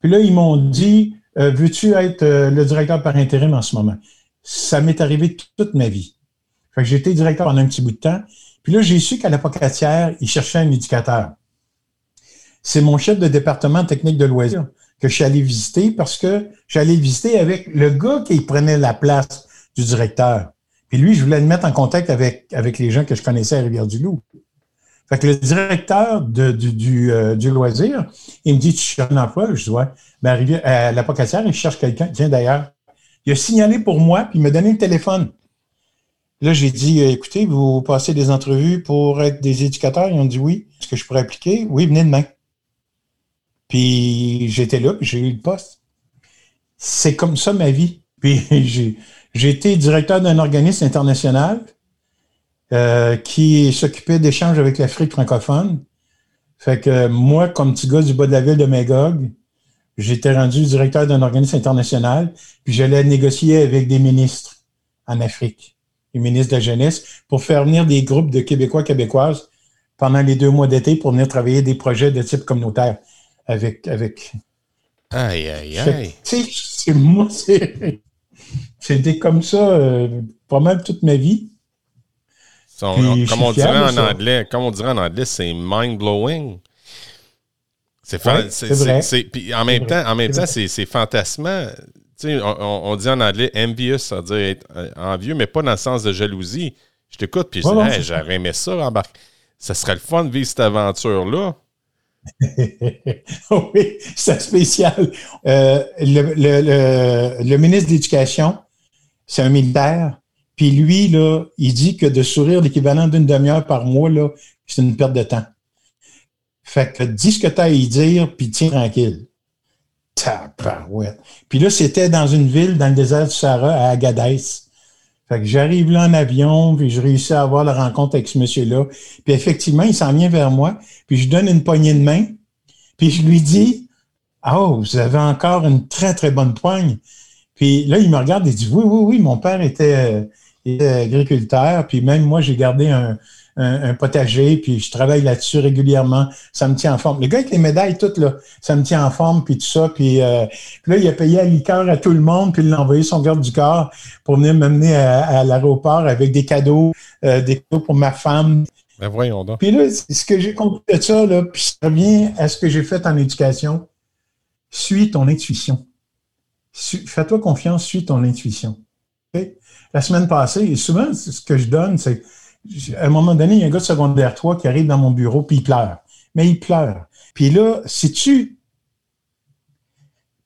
Puis là, ils m'ont dit euh, Veux-tu être le directeur par intérim en ce moment? Ça m'est arrivé toute ma vie. Fait que j'ai été directeur pendant un petit bout de temps. Puis là, j'ai su qu'à la Pocatière, ils cherchaient un éducateur. C'est mon chef de département technique de loisirs que je suis allé visiter parce que j'allais visiter avec le gars qui prenait la place du directeur. Puis lui, je voulais le mettre en contact avec, avec les gens que je connaissais à Rivière-du-Loup. Fait que le directeur du, du, euh, du, loisir, il me dit, tu cherches un emploi? Je dis, ouais. Ben, à la Pocatière, il cherche quelqu'un. Tiens, d'ailleurs, il a signalé pour moi, puis il m'a donné le téléphone. Là, j'ai dit, euh, écoutez, vous passez des entrevues pour être des éducateurs? Ils ont dit oui. Est-ce que je pourrais appliquer? Oui, venez demain. Puis j'étais là, j'ai eu le poste. C'est comme ça ma vie. Puis j'ai été directeur d'un organisme international euh, qui s'occupait d'échanges avec l'Afrique francophone. Fait que moi, comme petit gars du bas de la ville de Magog, j'étais rendu directeur d'un organisme international, puis j'allais négocier avec des ministres en Afrique, les ministres de la jeunesse, pour faire venir des groupes de Québécois, Québécoises pendant les deux mois d'été pour venir travailler des projets de type communautaire avec. avec... Aïe, aïe, aïe. C'est moi, c'était comme ça euh, pas mal toute ma vie comme, on dirait en anglais, comme on dirait en anglais, c'est mind-blowing. C'est ouais, Puis en même temps, en même temps, c'est fantasmant. On, on, dit en anglais envious, ça veut dire être euh, envieux, mais pas dans le sens de jalousie. Je t'écoute, puis je dis, j'aurais aimé ça, embarquer. Ça serait le fun de vivre cette aventure-là. oui, c'est spécial. Euh, le, le, le, ministre de l'Éducation, c'est un militaire. Puis lui, là, il dit que de sourire l'équivalent d'une demi-heure par mois, là, c'est une perte de temps. Fait que dis ce que tu as à y dire, puis tiens tranquille. Puis là, c'était dans une ville, dans le désert du Sahara, à Agadez. Fait que j'arrive là en avion, puis je réussis à avoir la rencontre avec ce monsieur-là. Puis effectivement, il s'en vient vers moi, puis je donne une poignée de main, puis je lui dis Oh, vous avez encore une très, très bonne poigne. Puis là, il me regarde et dit Oui, oui, oui, mon père était agriculteur, puis même moi, j'ai gardé un, potager, puis je travaille là-dessus régulièrement. Ça me tient en forme. Le gars avec les médailles, tout, là, ça me tient en forme, puis tout ça. Puis, euh, là, il a payé à liqueur à tout le monde, puis il a envoyé son garde du corps pour venir m'amener à, l'aéroport avec des cadeaux, euh, des cadeaux pour ma femme. Ben voyons donc. Puis là, ce que j'ai compris de ça, là, puis ça revient à ce que j'ai fait en éducation. Suis ton intuition. Fais-toi confiance, suis ton intuition la semaine passée, et souvent, ce que je donne, c'est à un moment donné, il y a un gars de secondaire 3 qui arrive dans mon bureau, puis il pleure. Mais il pleure. Puis là, si tu.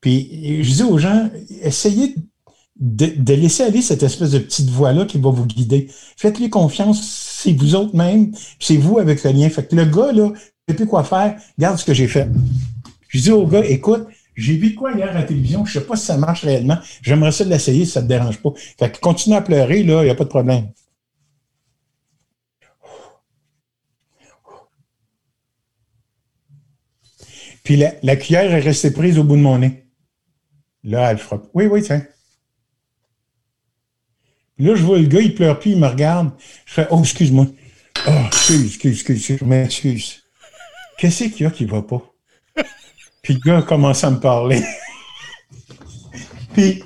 Puis je dis aux gens, essayez de, laisser aller cette espèce de petite voix-là qui va vous guider. Faites-lui confiance, c'est vous autres même, c'est vous avec le lien. Fait que le gars, là, ne sait plus quoi faire, regarde ce que j'ai fait. Je dis au gars, écoute, j'ai vu quoi hier à la télévision, je sais pas si ça marche réellement. J'aimerais ça l'essayer si ça te dérange pas. Fait que continue à pleurer, là, il n'y a pas de problème. Puis la, la, cuillère est restée prise au bout de mon nez. Là, elle frappe. Oui, oui, tiens. Là, je vois le gars, il pleure plus, il me regarde. Je fais Oh, excuse-moi. Oh, excuse, excuse, excuse, je m'excuse. Qu'est-ce qu'il y a qui va pas? Puis le gars commence à me parler. Puis,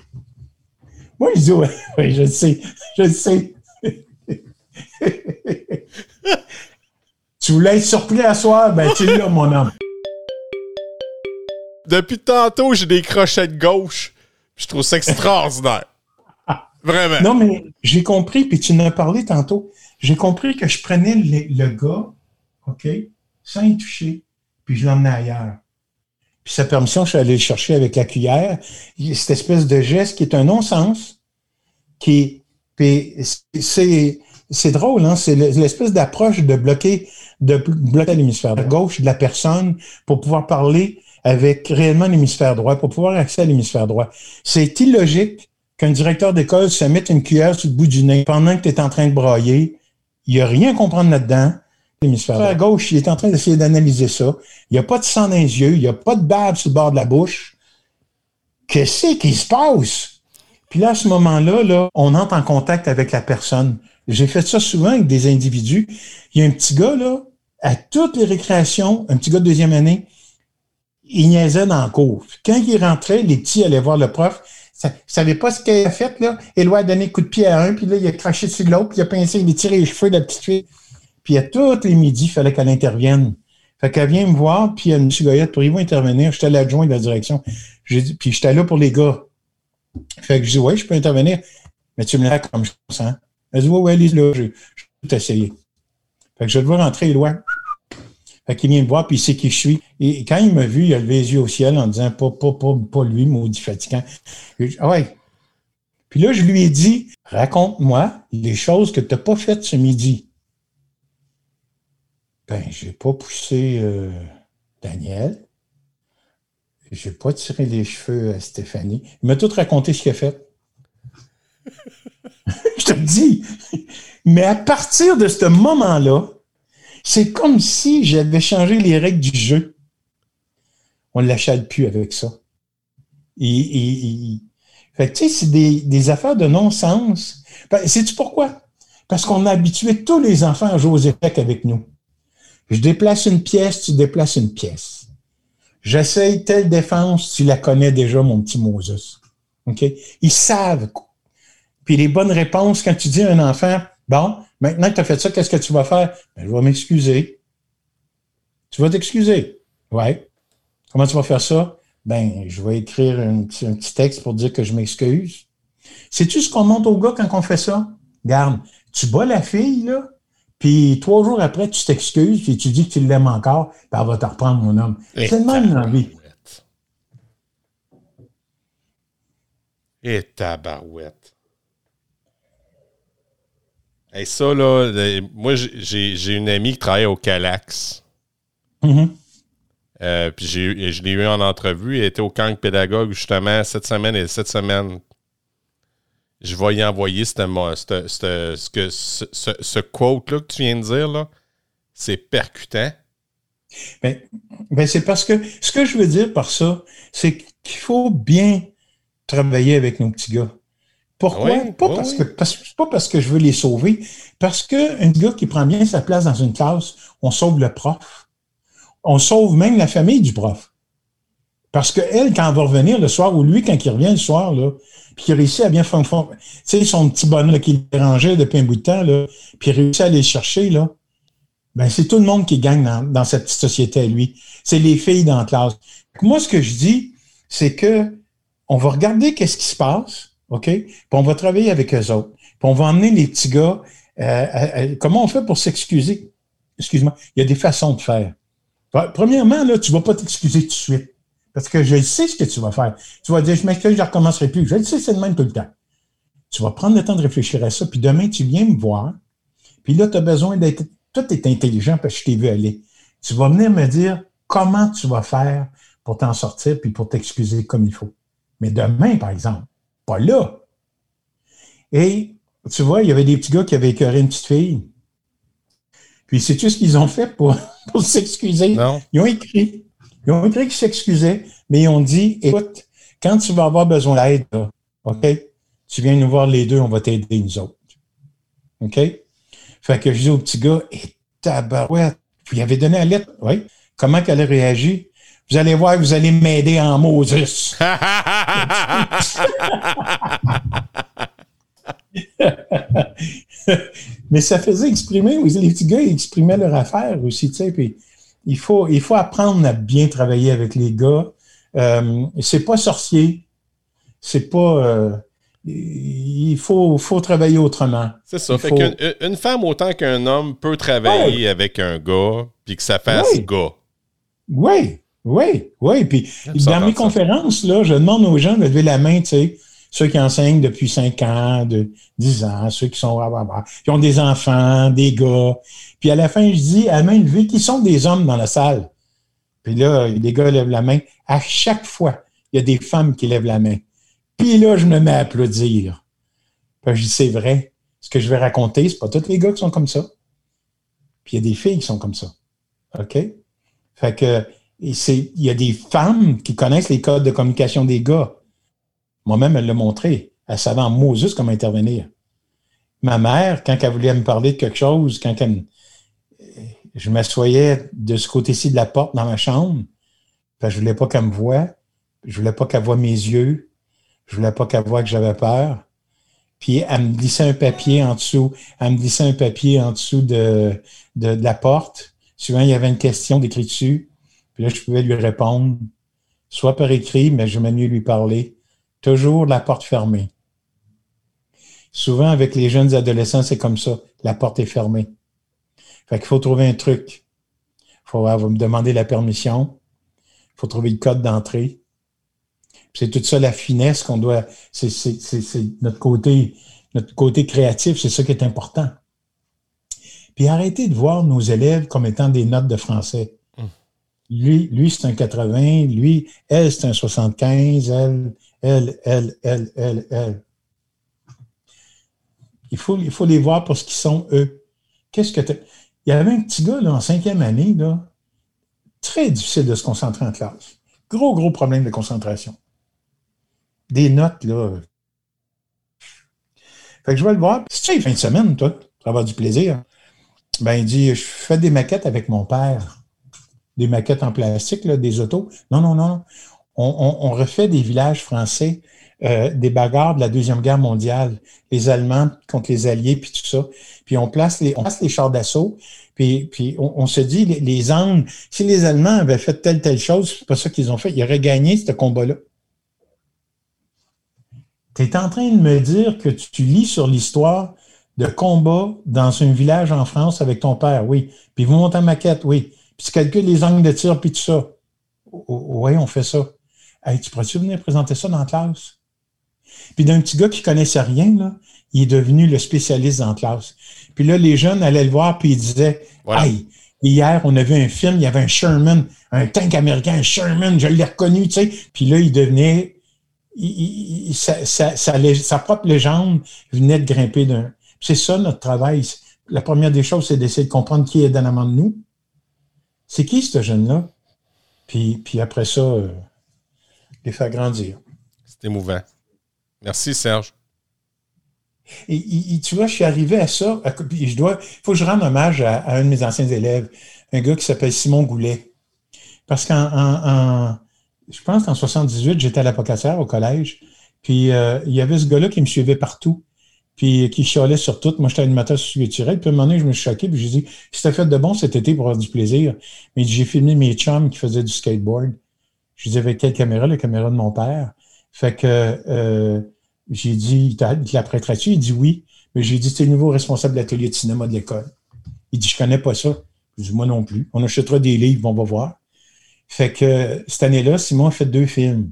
moi, je dis Ouais, ouais, je le sais, je le sais. tu voulais être surpris à soir? Ben, tu là, mon homme. Depuis tantôt, j'ai des crochets de gauche. Je trouve ça extraordinaire. Vraiment. Non, mais j'ai compris, puis tu en as parlé tantôt. J'ai compris que je prenais le, le, gars, OK, sans y toucher, puis je l'emmenais ailleurs. Puis sa permission, je suis allé le chercher avec la cuillère. Cette espèce de geste qui est un non-sens, qui c'est c'est drôle, hein? C'est l'espèce d'approche de bloquer, de bloquer l'hémisphère gauche de la personne pour pouvoir parler avec réellement l'hémisphère droit, pour pouvoir accéder à l'hémisphère droit. C'est illogique qu'un directeur d'école se mette une cuillère sur le bout du nez pendant que tu es en train de brailler. Il n'y a rien à comprendre là-dedans. L'hémisphère à gauche, il est en train d'essayer d'analyser ça. Il n'y a pas de sang dans les yeux, il n'y a pas de bave sur le bord de la bouche. Qu'est-ce qui se passe? Puis là, à ce moment-là, là, on entre en contact avec la personne. J'ai fait ça souvent avec des individus. Il y a un petit gars, là, à toutes les récréations, un petit gars de deuxième année, il niaisait dans le cours. Quand il rentrait, les petits allaient voir le prof. Ça, savait pas ce qu'il a fait, là? Éloi a donné coup de pied à un, puis là, il a craché sur l'autre, puis il a pincé, il a tiré les cheveux de la petite fille. Puis à tous les midis, il fallait qu'elle intervienne. Fait qu'elle vient me voir, puis elle me dit, Goyette, pourriez-vous intervenir? J'étais l'adjoint de la direction. Dit, puis j'étais là pour les gars. Fait que je dis, oui, je peux intervenir. Mais tu me l'as comme je hein? Elle dit, oui, oui, Lise, là, je vais tout essayer. Fait que je dois rentrer loin. Fait qu'il vient me voir, puis il sait qui je suis. Et quand il m'a vu, il a levé les yeux au ciel en disant, pas, pas, pas, pas lui, maudit fatigant. Ah ouais. Puis là, je lui ai dit, raconte-moi les choses que tu n'as pas faites ce midi. Ben, j'ai pas poussé euh, Daniel. J'ai pas tiré les cheveux à Stéphanie. Il m'a tout raconté ce qu'il a fait. je te le dis. Mais à partir de ce moment-là, c'est comme si j'avais changé les règles du jeu. On ne l'achète plus avec ça. Et, Fait tu sais, c'est des, des, affaires de non-sens. Ben, Sais-tu pourquoi? Parce qu'on a habitué tous les enfants à jouer aux échecs avec nous. Je déplace une pièce, tu déplaces une pièce. J'essaye telle défense, tu la connais déjà, mon petit Moses. OK? Ils savent. Puis les bonnes réponses, quand tu dis à un enfant, bon, maintenant que tu as fait ça, qu'est-ce que tu vas faire? Ben, je vais m'excuser. Tu vas t'excuser. Ouais. Comment tu vas faire ça? Ben, je vais écrire un petit, un petit texte pour dire que je m'excuse. Sais-tu ce qu'on montre au gars quand on fait ça? Garde, tu bats la fille, là, puis trois jours après, tu t'excuses, et tu dis que tu l'aimes encore, puis elle va te reprendre, mon homme. C'est le même dans la vie. Et tabarouette. Et ça, là, moi, j'ai une amie qui travaille au Calax. Mm-hmm. euh, puis je l'ai eu en entrevue. Elle était au camp pédagogue, justement, cette semaine et cette semaine je vais y envoyer ce, ce, quote-là que tu viens de dire. Là. C'est percutant. Ben, ben c'est parce que ce que je veux dire par ça, c'est qu'il faut bien travailler avec nos petits gars. Pourquoi? pas, parce Que, pas parce que je veux les sauver, parce qu'un gars qui prend bien sa place dans une classe, on sauve le prof. On sauve même la famille du prof. Parce que elle, quand elle va revenir le soir, ou lui, quand il revient le soir, là, puis il réussit à bien faire, tu sais, son petit bonhomme qui dérangeait depuis un bout de temps, là, puis il réussit à aller le chercher, là, ben c'est tout le monde qui gagne dans, cette petite société à lui. C'est les filles dans la classe. Moi, ce que je dis, c'est que on va regarder qu'est-ce qui se passe, OK? Puis on va travailler avec eux autres. Puis on va emmener les petits gars. Euh, comment on fait pour s'excuser? Excuse-moi. Il y a des façons de faire. Premièrement, là, tu ne vas pas t'excuser tout de suite. Parce que je sais ce que tu vas faire. Tu vas dire, je m'excuse, je ne recommencerai plus. Je le sais, c'est le même tout le temps. Tu vas prendre le temps de réfléchir à ça, puis demain, tu viens me voir. Puis là, tu as besoin d'être. Tout est intelligent parce que je t'ai vu aller. Tu vas venir me dire comment tu vas faire pour t'en sortir puis pour t'excuser comme il faut. Mais demain, par exemple, pas là. Et tu vois, il y avait des petits gars qui avaient écœuré une petite fille. Puis sais-tu ce qu'ils ont fait pour, pour s'excuser? Ils ont écrit Ils ont écrit qu'ils s'excusaient, mais ils ont dit, écoute, quand tu vas avoir besoin d'aide, OK, tu viens nous voir les deux, on va t'aider nous autres. OK? Fait que je dis au petit gars, et eh, tabarouette, il avait donné la lettre, oui. Comment qu'elle a réagi? Vous allez voir, vous allez m'aider en Moses. Mais ça faisait exprimer, les petits gars, ils exprimaient leur affaire aussi, tu sais, puis il faut, il faut apprendre à bien travailler avec les gars. Euh, c'est pas sorcier. C'est pas. Euh, il faut, faut travailler autrement. C'est ça. fait qu'une femme, autant qu'un homme, peut travailler avec un gars, puis que ça fasse gars. Oui, oui, oui. Puis dans mes conférences, là, je demande aux gens de lever la main, tu sais, ceux qui enseignent depuis 5 ans, de 10 ans, ceux qui sont qui ont des enfants, des gars. Puis à la fin, je dis à main levée, qui sont des hommes dans la salle? Puis là, les gars lèvent la main. À chaque fois, il y a des femmes qui lèvent la main. Puis là, je me mets à applaudir. Puis je dis, c'est vrai. Ce que je vais raconter, c'est pas tous les gars qui sont comme ça. Puis il y a des filles qui sont comme ça. OK? Fait que, il y a des femmes qui connaissent les codes de communication des gars. Moi-même, elle l'a montré. Elle savait en Moses comment intervenir. Ma mère, quand elle voulait me parler de quelque chose, quand elle, je m'assoyais de ce côté-ci de la porte dans ma chambre, parce je voulais pas qu'elle me voie, je voulais pas qu'elle voie mes yeux, je voulais pas qu'elle voie que j'avais peur. Puis elle me glissait un papier en dessous, elle me glissait un papier en dessous de, de, la porte. Souvent, il y avait une question d'écrit dessus. Puis là, je pouvais lui répondre, soit par écrit, mais je mieux lui parler. Toujours la porte fermée. Souvent, avec les jeunes adolescents, c'est comme ça. La porte est fermée. Fait qu'il faut trouver un truc. Il faut me demander la permission. Il faut trouver le code d'entrée. C'est tout ça la finesse qu'on doit. C'est notre côté, notre côté créatif, c'est ça qui est important. Puis arrêtez de voir nos élèves comme étant des notes de français. Lui, lui c'est un 80, lui, elle, c'est un 75, elle, elle, elle, elle, elle, elle. Il faut, il faut les voir pour ce qu'ils sont, eux. Qu'est-ce que il y avait un petit gars là, en cinquième année, là, très difficile de se concentrer en classe. Gros, gros problème de concentration. Des notes, là. Fait que je vais le voir. C'est ça, fin de semaine, toi, vas avoir du plaisir. Ben, il dit, je fais des maquettes avec mon père. Des maquettes en plastique, des autos. Non, non, non. on refait des villages français euh, des bagarres de la Deuxième Guerre mondiale, les Allemands contre les Alliés, puis tout ça. Puis on place les, chars d'assaut, puis, on, se dit, les, les, Angles, si les Allemands avaient fait telle, telle chose, c'est pas ça qu'ils ont fait, ils auraient gagné ce combat-là. Tu es en train de me dire que tu, lis sur l'histoire de combat dans un village en France avec ton père, oui. Puis vous montez en maquette, oui. Puis tu calcules les angles de tir, puis tout ça. Oui, on fait ça. Hey, tu pourrais-tu venir présenter ça dans la classe? Puis d'un petit gars qui connaissait rien, là, il est devenu le spécialiste en classe. Puis là, les jeunes allaient le voir, puis ils disaient Hey, hier, on a vu un film, il y avait un Sherman, un tank américain, un Sherman, je l'ai reconnu, tu sais. Puis là, il devenait. sa, propre légende venait de grimper d'un. C'est ça notre travail. La première des choses, c'est d'essayer de comprendre qui est dans la main de nous. C'est qui ce jeune-là? Puis, puis après ça, euh, les faire grandir. C'est émouvant. Merci, Serge. Et, tu vois, je suis arrivé à ça. je dois, il faut que je rende hommage à, un de mes anciens élèves, un gars qui s'appelle Simon Goulet. Parce qu'en, je pense qu'en 78, j'étais à la au collège. Puis euh, il y avait ce gars-là qui me suivait partout. Puis qui chialait sur tout. Moi, j'étais animateur culturel. Puis à un moment donné, je me suis choqué. Puis j'ai dit, c'était fait de bon cet été pour avoir du plaisir. Mais j'ai filmé mes chums qui faisaient du skateboard. Je disais, avec quelle caméra? La caméra de mon père. Fait que euh, j'ai dit, il la prêterais-tu? Il dit oui. Mais j'ai dit, es le nouveau responsable de l'atelier de cinéma de l'école. Il dit, je connais pas ça. Je dis, moi non plus. On achètera des livres, on va voir. Fait que cette année-là, Simon a fait deux films.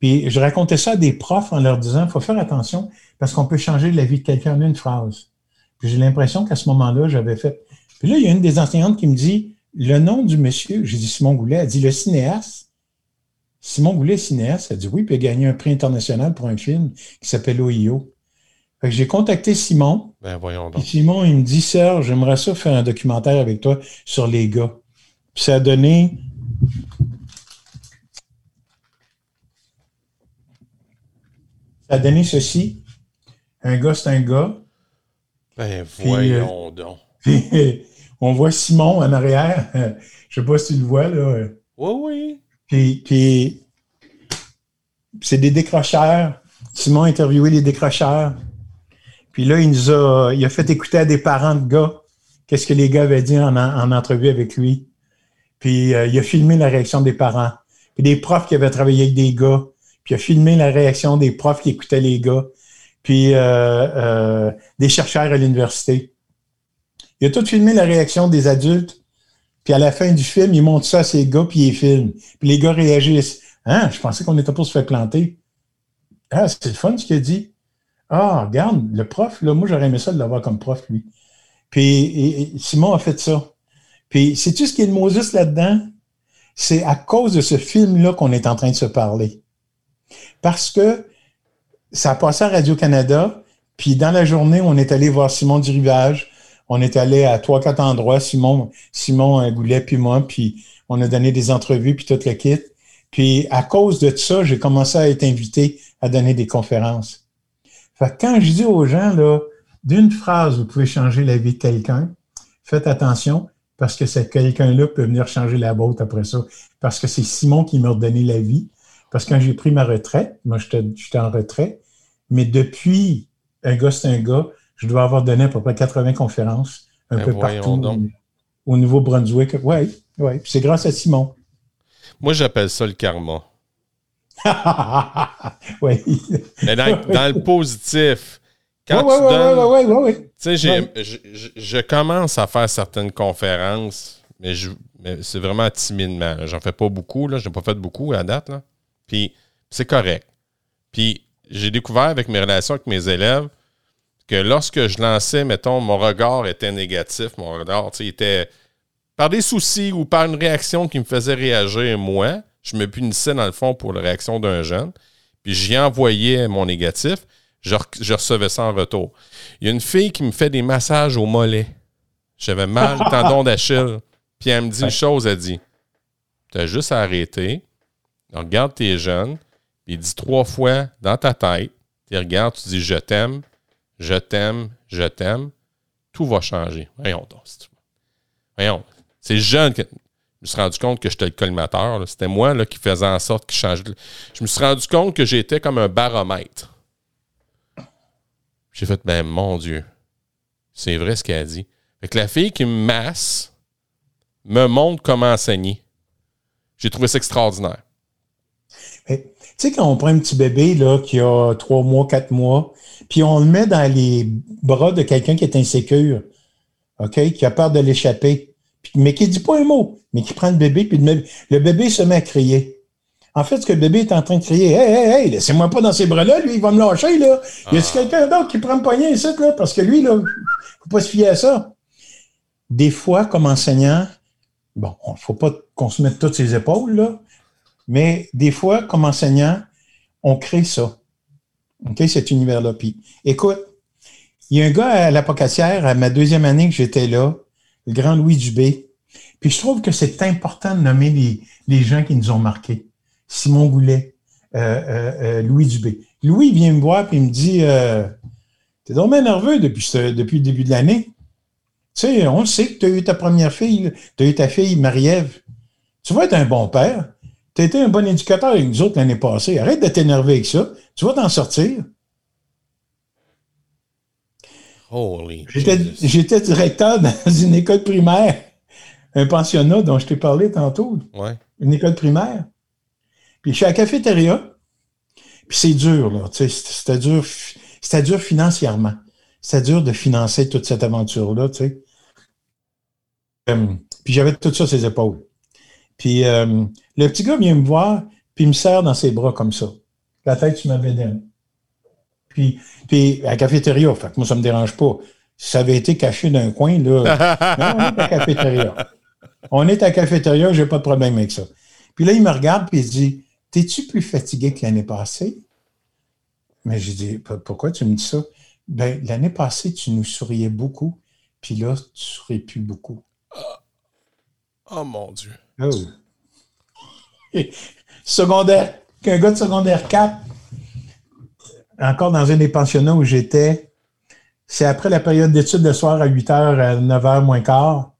Puis je racontais ça à des profs en leur disant, il faut faire attention parce qu'on peut changer la vie de quelqu'un en une phrase. Puis j'ai l'impression qu'à ce moment-là, j'avais fait. Puis là, il y a une des enseignantes qui me dit, le nom du monsieur, j'ai dit Simon Goulet, elle dit le cinéaste. Simon Goulet, cinéaste, a dit oui, puis il a gagné un prix international pour un film qui s'appelle OIO. Fait que j'ai contacté Simon. Ben, voyons donc. Simon, il me dit, Serge, j'aimerais ça faire un documentaire avec toi sur les gars. Puis ça a donné Ça a donné ceci. Un gars, c'est un gars. Ben, voyons donc. Puis, on voit Simon en arrière. Je sais pas si tu le vois, là. Oui, oui. Puis, puis c'est des décrocheurs. Simon a interviewé les décrocheurs. Puis là, il nous a, il a fait écouter à des parents de gars qu'est-ce que les gars avaient dit en, en entrevue avec lui. Puis euh, il a filmé la réaction des parents. Puis des profs qui avaient travaillé avec des gars. Il a filmé la réaction des profs qui écoutaient les gars. Puis euh, euh, des chercheurs à l'université. Il a tout filmé la réaction des adultes. Puis à la fin du film, il montre ça à ses gars, puis il filme. Puis les gars réagissent. Hein, je pensais qu'on était pour se faire planter. Ah, c'est le fun ce qu'il a dit. Ah, regarde, le prof, là, moi j'aurais aimé ça de l'avoir comme prof, lui. Puis Simon a fait ça. Puis, sais-tu ce qui est le Moses là-dedans? C'est à cause de ce film-là qu'on est en train de se parler. Parce que ça a passé à Radio-Canada, puis dans la journée, on est allé voir Simon du Rivage. On est allé à trois, quatre endroits, Simon, Simon Goulet, puis moi, puis on a donné des entrevues, puis tout le kit. Puis à cause de ça, j'ai commencé à être invité à donner des conférences. Fait que quand je dis aux gens, là, d'une phrase, vous pouvez changer la vie de quelqu'un, faites attention, parce que c'est quelqu'un-là peut venir changer la vôtre après ça. Parce que c'est Simon qui m'a redonné la vie. Parce que quand j'ai pris ma retraite, moi j'étais en retraite, mais depuis un gars, c'est un gars, je dois avoir donné à peu près 80 conférences un ben peu partout au Nouveau-Brunswick. Oui, oui. c'est grâce à Simon. Moi, j'appelle ça le karma. oui. Mais dans, le positif, quand tu tu sais, je, commence à faire certaines conférences, mais, c'est vraiment timidement. J'en fais pas beaucoup, là. Je n'ai pas fait beaucoup à date, là. Puis c'est correct. Puis j'ai découvert avec mes relations avec mes élèves que lorsque je lançais, mettons, mon regard était négatif, mon regard, tu était par des soucis ou par une réaction qui me faisait réagir, moi, je me punissais dans le fond pour la réaction d'un jeune, puis j'y envoyais mon négatif je, recevais ça en retour. Il y a une fille qui me fait des massages au mollet. J'avais mal, tendon d'Achille. Puis elle me dit une chose, elle dit Tu as juste à arrêter, regarde tes jeunes, puis dis trois fois dans ta tête, tu regardes, tu dis je t'aime, je t'aime, je t'aime, tout va changer. Voyons donc. Voyons. C'est jeune que. Je me suis rendu compte que j'étais le collimateur. C'était moi là, qui faisais en sorte qu'il change. Je me suis rendu compte que j'étais comme un baromètre. J'ai fait, ben mon Dieu, c'est vrai ce qu'elle a dit. Fait que la fille qui me masse me montre comment enseigner. J'ai trouvé ça extraordinaire. Tu sais, quand on prend un petit bébé là, qui a trois mois, quatre mois, puis on le met dans les bras de quelqu'un qui est insécure, OK, qui a peur de l'échapper, mais qui ne dit pas un mot, mais qui prend le bébé, puis le bébé se met à crier. En fait, ce que le bébé est en train de crier, Hey, hey, hey, laissez-moi pas dans ses bras-là, lui, il va me lâcher, là. Y a-t-il ah. quelqu'un d'autre qui prend le poignet ici, là? Parce que lui, là, faut pas se fier à ça. Des fois, comme enseignant, bon, il faut pas qu'on se mette toutes ses épaules, là, mais des fois, comme enseignant, on crée ça. OK, cet univers-là. Puis, écoute, il y a un gars à la à ma deuxième année que j'étais là, le grand Louis Dubé. Puis je trouve que c'est important de nommer les, les gens qui nous ont marqués. Simon Goulet, euh, euh, euh, Louis Dubé. Louis vient me voir et me dit T'es donc nerveux depuis, depuis le début de l'année. Tu sais, on sait que tu as eu ta première fille, tu as eu ta fille Marie-Ève. Tu vas être un bon père. Tu as été un bon éducateur avec nous autres l'année passée. Arrête de t'énerver avec ça. Tu vas t'en sortir. J'étais directeur dans une école primaire, un pensionnat dont je t'ai parlé tantôt. Une école primaire. Puis je suis à la cafétéria, puis c'est dur, là. C'était dur, c'était dur financièrement. C'était dur de financer toute cette aventure-là, tu sais. Euh, puis j'avais tout ça sur ses épaules. Puis euh, le petit gars vient me voir, puis il me serre dans ses bras comme ça. La tête sur ma bédaine. Puis, puis à la cafétéria, fait que moi, ça me dérange pas. Si ça avait été caché d'un coin, là. non, on est à la cafétéria. On est à la cafétéria, j'ai pas de problème avec ça. Puis là, il me regarde, puis il dit T'es-tu plus fatigué que l'année passée? Mais j'ai dit, pourquoi tu me dis ça? Ben, l'année passée, tu nous souriais beaucoup, puis là, tu souris plus beaucoup. Oh, mon Dieu. Oh. secondaire, qu'un gars de secondaire 4, encore dans un des pensionnats où j'étais. C'est après la période d'études de soir à 8 h, à 9 h moins quart.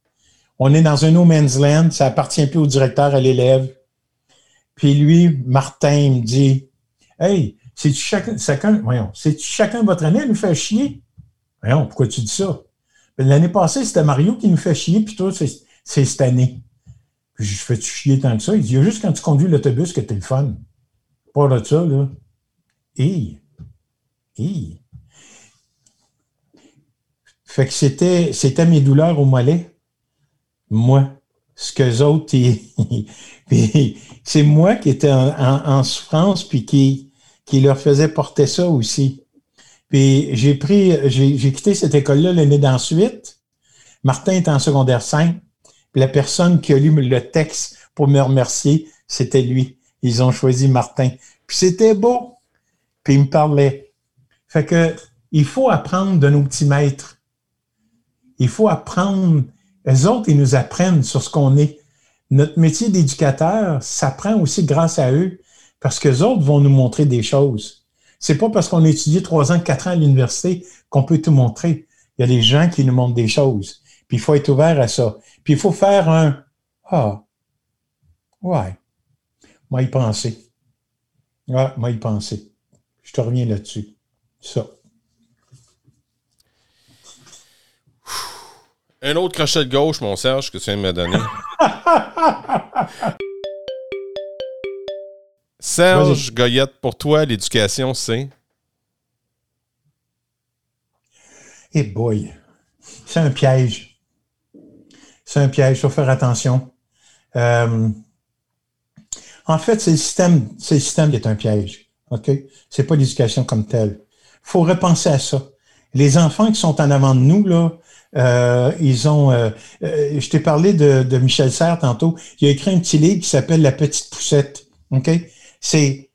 On est dans un no man's land. Ça appartient plus au directeur, à l'élève. Puis lui, Martin, me dit, Hey, c'est chacun, chacun, voyons, c'est chacun votre année à nous faire chier? Voyons, pourquoi tu dis ça? L'année passée, c'était Mario qui nous fait chier, puis toi, c'est cette année. Je fais-tu chier tant que ça? Il dit, il y a juste quand tu conduis l'autobus que t'es le fun. Pas de ça, là. Et, et. Fait que c'était, c'était mes douleurs au mollet. Moi. Ce que autres, c'est moi qui étais en, souffrance, puis qui, qui leur faisait porter ça aussi. Puis j'ai pris, j'ai quitté cette école-là l'année d'ensuite. Martin était en secondaire 5. La personne qui a lu le texte pour me remercier, c'était lui. Ils ont choisi Martin. Puis c'était beau. Puis il me parlait. Fait que il faut apprendre de nos petits maîtres. Il faut apprendre. Les autres, ils nous apprennent sur ce qu'on est. Notre métier d'éducateur s'apprend aussi grâce à eux parce que les autres vont nous montrer des choses. C'est pas parce qu'on a étudié trois ans, quatre ans à l'université qu'on peut tout montrer. Il y a des gens qui nous montrent des choses. Puis il faut être ouvert à ça. Puis il faut faire un Ah, ouais, moi y penser. Ouais, moi y penser. Je te reviens là-dessus. Ça. Un autre crochet de gauche, mon Serge, que tu viens de me donner. Serge Goyette, pour toi, l'éducation, c'est? Eh boy, c'est un piège. C'est un piège, il faut faire attention. Euh, en fait, c'est le système, c'est le système qui est un piège. OK? C'est pas l'éducation comme telle. faut repenser à ça. Les enfants qui sont en avant de nous, là, euh, ils ont. Euh, euh, je t'ai parlé de, de, Michel Serre tantôt. Il a écrit un petit livre qui s'appelle La petite poussette. Ok? C'est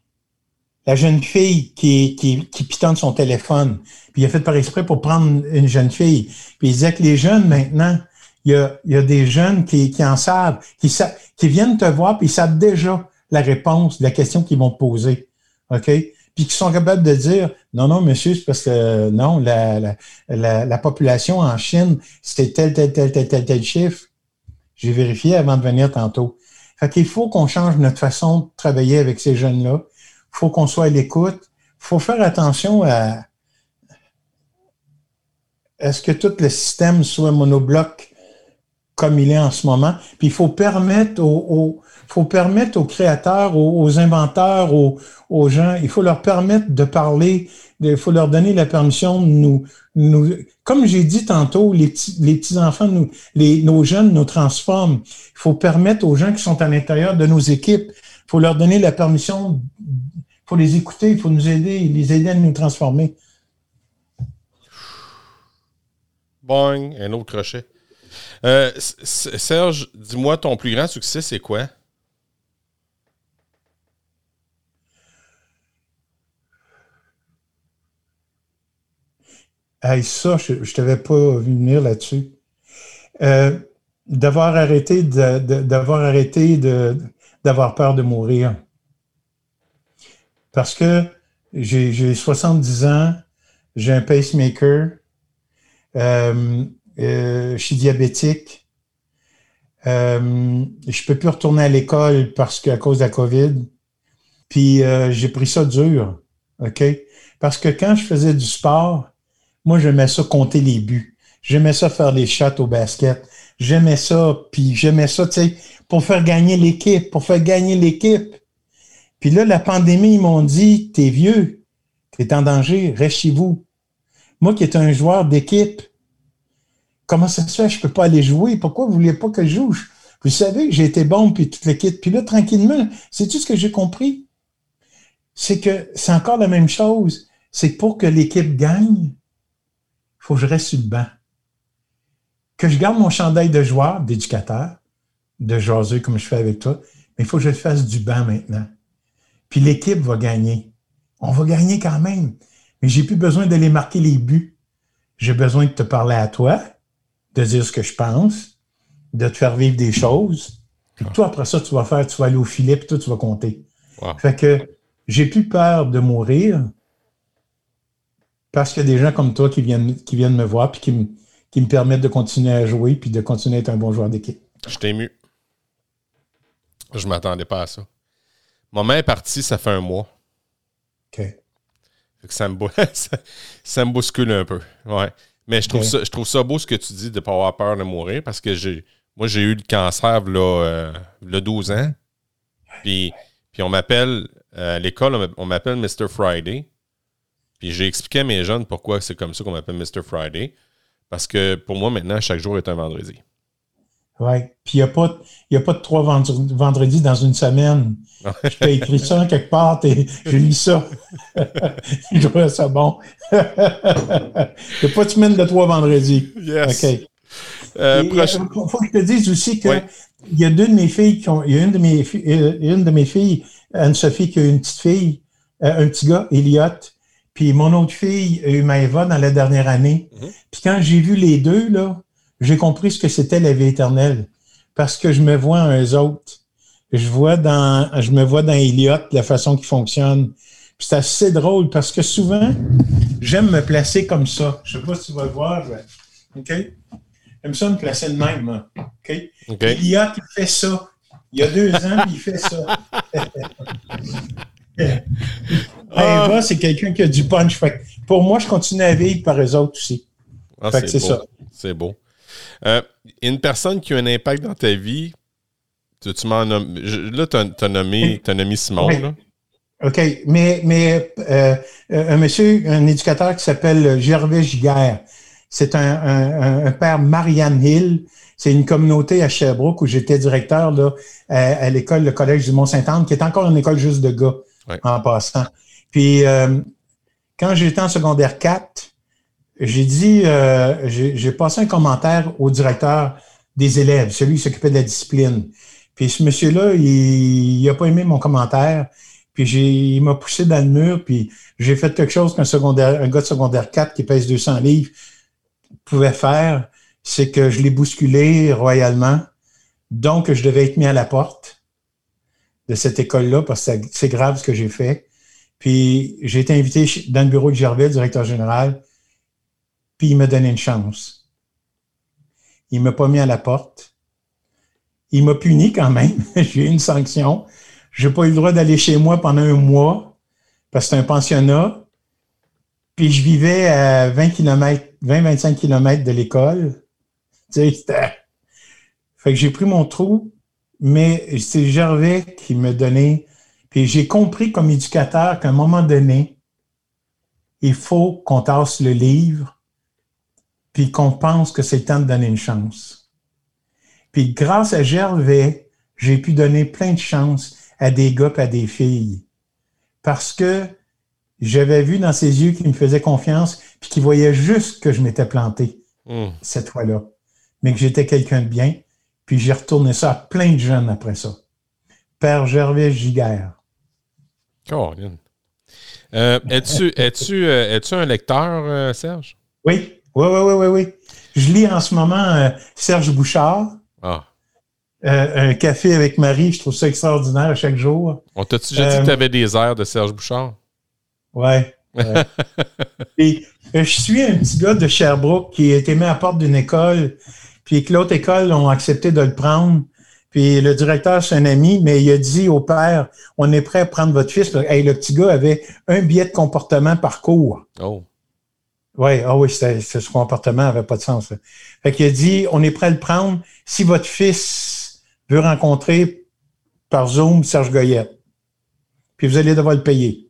la jeune fille qui, qui, qui pitonne son téléphone. Puis il a fait par exprès pour prendre une jeune fille. Puis il disait que les jeunes maintenant, il y a, y a des jeunes qui, qui en savent, qui, qui viennent te voir, puis ils savent déjà la réponse la question qu'ils vont te poser. OK? puis qui sont capables de dire non, non, monsieur, c'est parce que non, la, la, la, population en Chine, c'était tel, tel, tel, tel, tel, tel chiffre. J'ai vérifié avant de venir tantôt. Fait qu'il faut qu'on change notre façon de travailler avec ces jeunes-là. Il faut qu'on soit à l'écoute. Il faut faire attention à est-ce que tout le système soit monobloc? Comme il est en ce moment. Puis il faut permettre aux, faut permettre aux créateurs, aux, inventeurs, aux, gens, il faut leur permettre de parler, il faut leur donner la permission de nous, comme j'ai dit tantôt, les petits, les petits enfants, nos jeunes nous transforment. Il faut permettre aux gens qui sont à l'intérieur de nos équipes, il faut leur donner la permission, il faut les écouter, il faut nous aider, les aider à nous transformer. Boing, un autre crochet. Euh, Serge, dis-moi, ton plus grand succès, c'est quoi? Hey, ça, je ne t'avais pas vu venir là-dessus. Euh, d'avoir arrêté d'avoir arrêté d'avoir peur de mourir. Parce que j'ai 70 ans, j'ai un pacemaker, euh, je suis diabétique, euh, je peux plus retourner à l'école parce qu'à cause de la COVID. Puis j'ai pris ça dur, OK? Parce que quand je faisais du sport, moi, j'aimais ça compter les buts. J'aimais ça faire les shots au basket. J'aimais ça, puis j'aimais ça, tu sais, pour faire gagner l'équipe, pour faire gagner l'équipe. Puis là, la pandémie, ils m'ont dit, t'es vieux, t'es en danger, reste chez vous. Moi qui étais un joueur d'équipe, comment ça se fait, je peux pas aller jouer? Pourquoi vous vouliez pas que je joue? Vous savez j'ai été bon, puis toute l'équipe. Puis là, tranquillement, c'est tout ce que j'ai compris? C'est que c'est encore la même chose. C'est pour que l'équipe gagne, faut que je reste sur le banc. Que je garde mon chandail de joueur, d'éducateur, de jaser comme je fais avec toi, mais il faut que je fasse du banc maintenant. Puis l'équipe va gagner. On va gagner quand même. Mais j'ai plus besoin d'aller marquer les buts. J'ai besoin de te parler à toi, de dire ce que je pense, de te faire vivre des choses. Puis toi, après ça, tu vas faire, tu vas aller au filet, puis toi, tu vas compter. Fait que j'ai plus peur de mourir. parce qu'il y a des gens comme toi qui viennent, qui viennent me voir puis qui me, qui me permettent de continuer à jouer puis de continuer à être un bon joueur d'équipe. Je t'ai ému. Je m'attendais pas à ça. Mère est partie, ça fait un mois. OK. ça, me, ça, me bouscule un peu. Ouais. Mais je trouve, ça, je trouve ça beau ce que tu dis de ne pas avoir peur de mourir parce que j'ai moi, j'ai eu le cancer là, euh, le 12 ans. Puis, puis on m'appelle, euh, à l'école, on m'appelle Mr. Friday. Puis j'ai expliqué à mes jeunes pourquoi c'est comme ça qu'on m'appelle Mr. Friday. Parce que pour moi, maintenant, chaque jour est un vendredi. Oui. Puis il n'y a, pas, a pas de trois vendredis dans une semaine. je t'ai écrit ça quelque part et j'ai lu ça. je trouvais ça bon. il n'y a pas de semaine de trois vendredis. Yes. OK. Euh, il faut que je te dise aussi qu'il y a deux de mes filles qui ont. Il y a une de mes, euh, une de mes filles, Anne-Sophie, qui a une petite fille, euh, un petit gars, Elliot. Puis mon autre fille a eu Maëva dans la dernière année. Mhm. Puis quand j'ai vu les deux, là, j'ai compris ce que c'était la vie éternelle. Parce que je me vois en eux autres. Je vois dans, je me vois dans Elliot, la façon qu'il fonctionne. Puis c'est assez drôle parce que souvent, j'aime me placer comme ça. Je sais pas si tu vas le voir. OK? J'aime ça me placer de même. Hein. OK? Okay. Elliot, il fait ça. Il y a deux ans, il fait ça. ah. c'est quelqu'un qui a du punch. pour moi, je continue à vivre par eux autres aussi. Ah, c'est ça. C'est beau. Euh, une personne qui a un impact dans ta vie, tu, m'en Là, tu as, nommé, Simon. Là. OK. Mais, mais euh, un monsieur, un éducateur qui s'appelle Gervais Giguère, c'est un, père Marianne Hill. C'est une communauté à Sherbrooke où j'étais directeur là, à, l'école, le collège du Mont-Saint-Anne, qui est encore une école juste de gars en passant. Puis euh, quand j'étais en secondaire 4, j'ai dit, euh, j'ai passé un commentaire au directeur des élèves, celui qui s'occupait de la discipline. Puis ce monsieur-là, il n'a pas aimé mon commentaire. Puis il m'a poussé dans le mur, puis j'ai fait quelque chose qu'un secondaire, un gars de secondaire 4 qui pèse 200 livres pouvait faire, c'est que je l'ai bousculé royalement. Donc, je devais être mis à la porte de cette école-là parce que c'est grave ce que j'ai fait. Puis, j'ai été invité dans le bureau de Gervais, directeur général, puis il m'a donné une chance. Il m'a pas mis à la porte. Il m'a puni quand même. j'ai eu une sanction. J'ai pas eu le droit d'aller chez moi pendant un mois parce que c'est un pensionnat. Puis je vivais à 20 km, 20-25 km de l'école. Tu sais, Fait que j'ai pris mon trou, mais c'est Gervais qui me donnait. Puis j'ai compris comme éducateur qu'à un moment donné, il faut qu'on tasse le livre, puis qu'on pense que c'est le temps de donner une chance. Puis grâce à Gervais, j'ai pu donner plein de chances à des gars et à des filles. Parce que j'avais vu dans ses yeux qu'il me faisait confiance, puis qu'il voyait juste que je m'étais planté hmm. cette fois-là, mais que j'étais quelqu'un de bien. Puis j'ai retourné ça à plein de jeunes après ça. Père Gervais Giguère. Oh, euh, es-tu euh, es un lecteur, euh, Serge? Oui, oui, oui, oui, oui, oui. Je lis en ce moment Serge Bouchard. Ah. un café avec Marie, je trouve ça extraordinaire chaque jour. On t'a-tu déjà dit que tu avais des airs de Serge Bouchard? Ouais. Et euh, je suis un petit gars de Sherbrooke qui a été mis à la porte d'une école, puis que l'autre école ont accepté de le prendre. Puis le directeur, c'est un ami, mais il a dit au père, on est prêt à prendre votre fils. Hey, le petit gars avait un billet de comportement par cours. Oh. Ouais, ah oui, ce comportement n'avait pas de sens. Fait qu'il a dit, on est prêt à le prendre si votre fils veut rencontrer par Zoom Serge Goyette. Puis vous allez devoir le payer.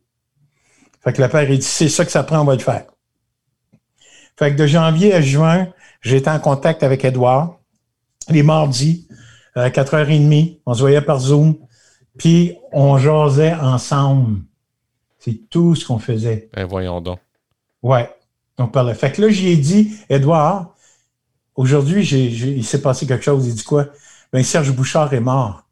Fait que le père, il dit, c'est ça que ça prend, on va le faire. Fait que de janvier à juin, j'étais en contact avec Edouard. Les mardis, à 4h30, on se voyait par Zoom, puis on jasait ensemble. C'est tout ce qu'on faisait. Ben voyons donc. Ouais, on parlait. Fait que là, j'ai dit, Edouard, aujourd'hui, il s'est passé quelque chose. Il dit quoi? Ben, Serge Bouchard est mort.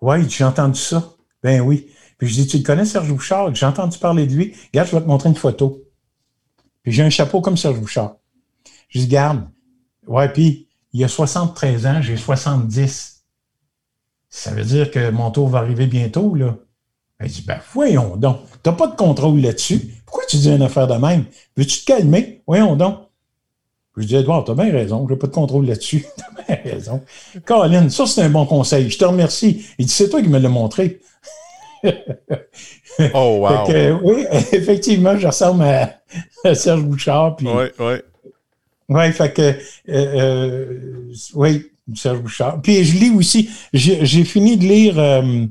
Ouais, j'ai entendu ça. Ben oui. Puis je dis, tu le connais, Serge Bouchard? J'ai entendu parler de lui. Regarde, je vais te montrer une photo. Puis j'ai un chapeau comme Serge Bouchard. Je dis, garde. Ouais, puis il y a 73 ans, j'ai 70. Ça veut dire que mon tour va arriver bientôt, là. Elle dit, ben, voyons donc, tu n'as pas de contrôle là-dessus. Pourquoi tu dis une affaire de même? Veux-tu te calmer? Voyons donc. Je dis, Edouard, t'as bien raison, j'ai pas de contrôle là-dessus. t'as bien raison. Colin, ça, c'est un bon conseil. Je te remercie. Il dit, c'est toi qui me l'as montré. oh, wow. oui, effectivement, je ressemble à, Serge Bouchard. Oui, oui. Oui, fait que, euh, euh, oui, Serge Bouchard. Puis je lis aussi, j'ai fini de lire euh,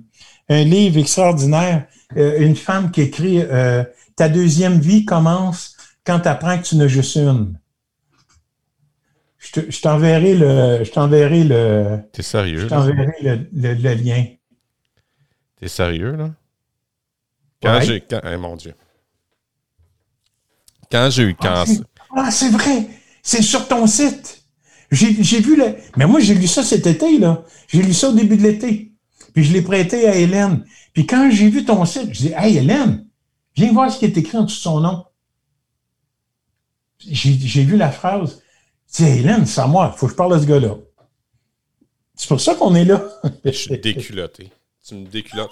un livre extraordinaire, une femme qui écrit Ta deuxième vie commence quand tu apprends que tu n'as juste une. Je t'enverrai le. Je t'enverrai le. T'es sérieux? Je t'enverrai le, le, lien. T'es sérieux, là? Quand j'ai. Eh, mon Dieu. Quand j'ai eu ah, cancer. Ah, c'est vrai! C'est sur ton site. J'ai vu le. Mais moi, j'ai lu ça cet été, là. J'ai lu ça au début de l'été. Puis je l'ai prêté à Hélène. Puis quand j'ai vu ton site, je dis Hey Hélène, viens voir ce qui est écrit en dessous de son nom. J'ai vu la phrase. Je dis Hélène, c'est à moi, il faut que je parle à ce gars-là. C'est pour ça qu'on est là. je suis déculotté. Tu me déculottes.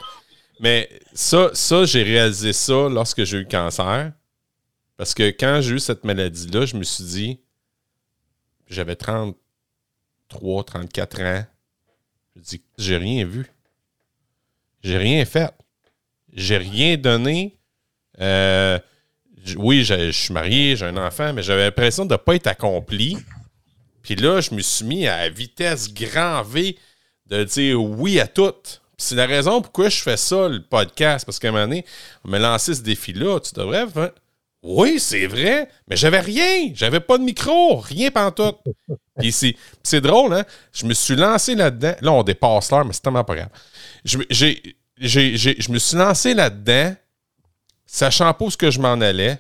Mais ça, ça j'ai réalisé ça lorsque j'ai eu le cancer. Parce que quand j'ai eu cette maladie-là, je me suis dit, j'avais 33, 34 ans. Je dis, j'ai rien vu. J'ai rien fait. J'ai rien donné. Euh, oui, je, suis marié, j'ai un enfant, mais j'avais l'impression de ne pas être accompli. Puis là, je me suis mis à vitesse grand V de dire oui à tout. C'est la raison pourquoi je fais ça, le podcast, parce qu'à un moment donné, on m'a lancé ce défi-là. Tu devrais oui, c'est vrai, mais j'avais rien. J'avais pas de micro, rien pantoute. Puis c'est drôle, hein? Je me suis lancé là-dedans. Là, on dépasse l'heure, mais c'est tellement pas grave. Je, je me suis lancé là-dedans, sachant pas où que je m'en allais.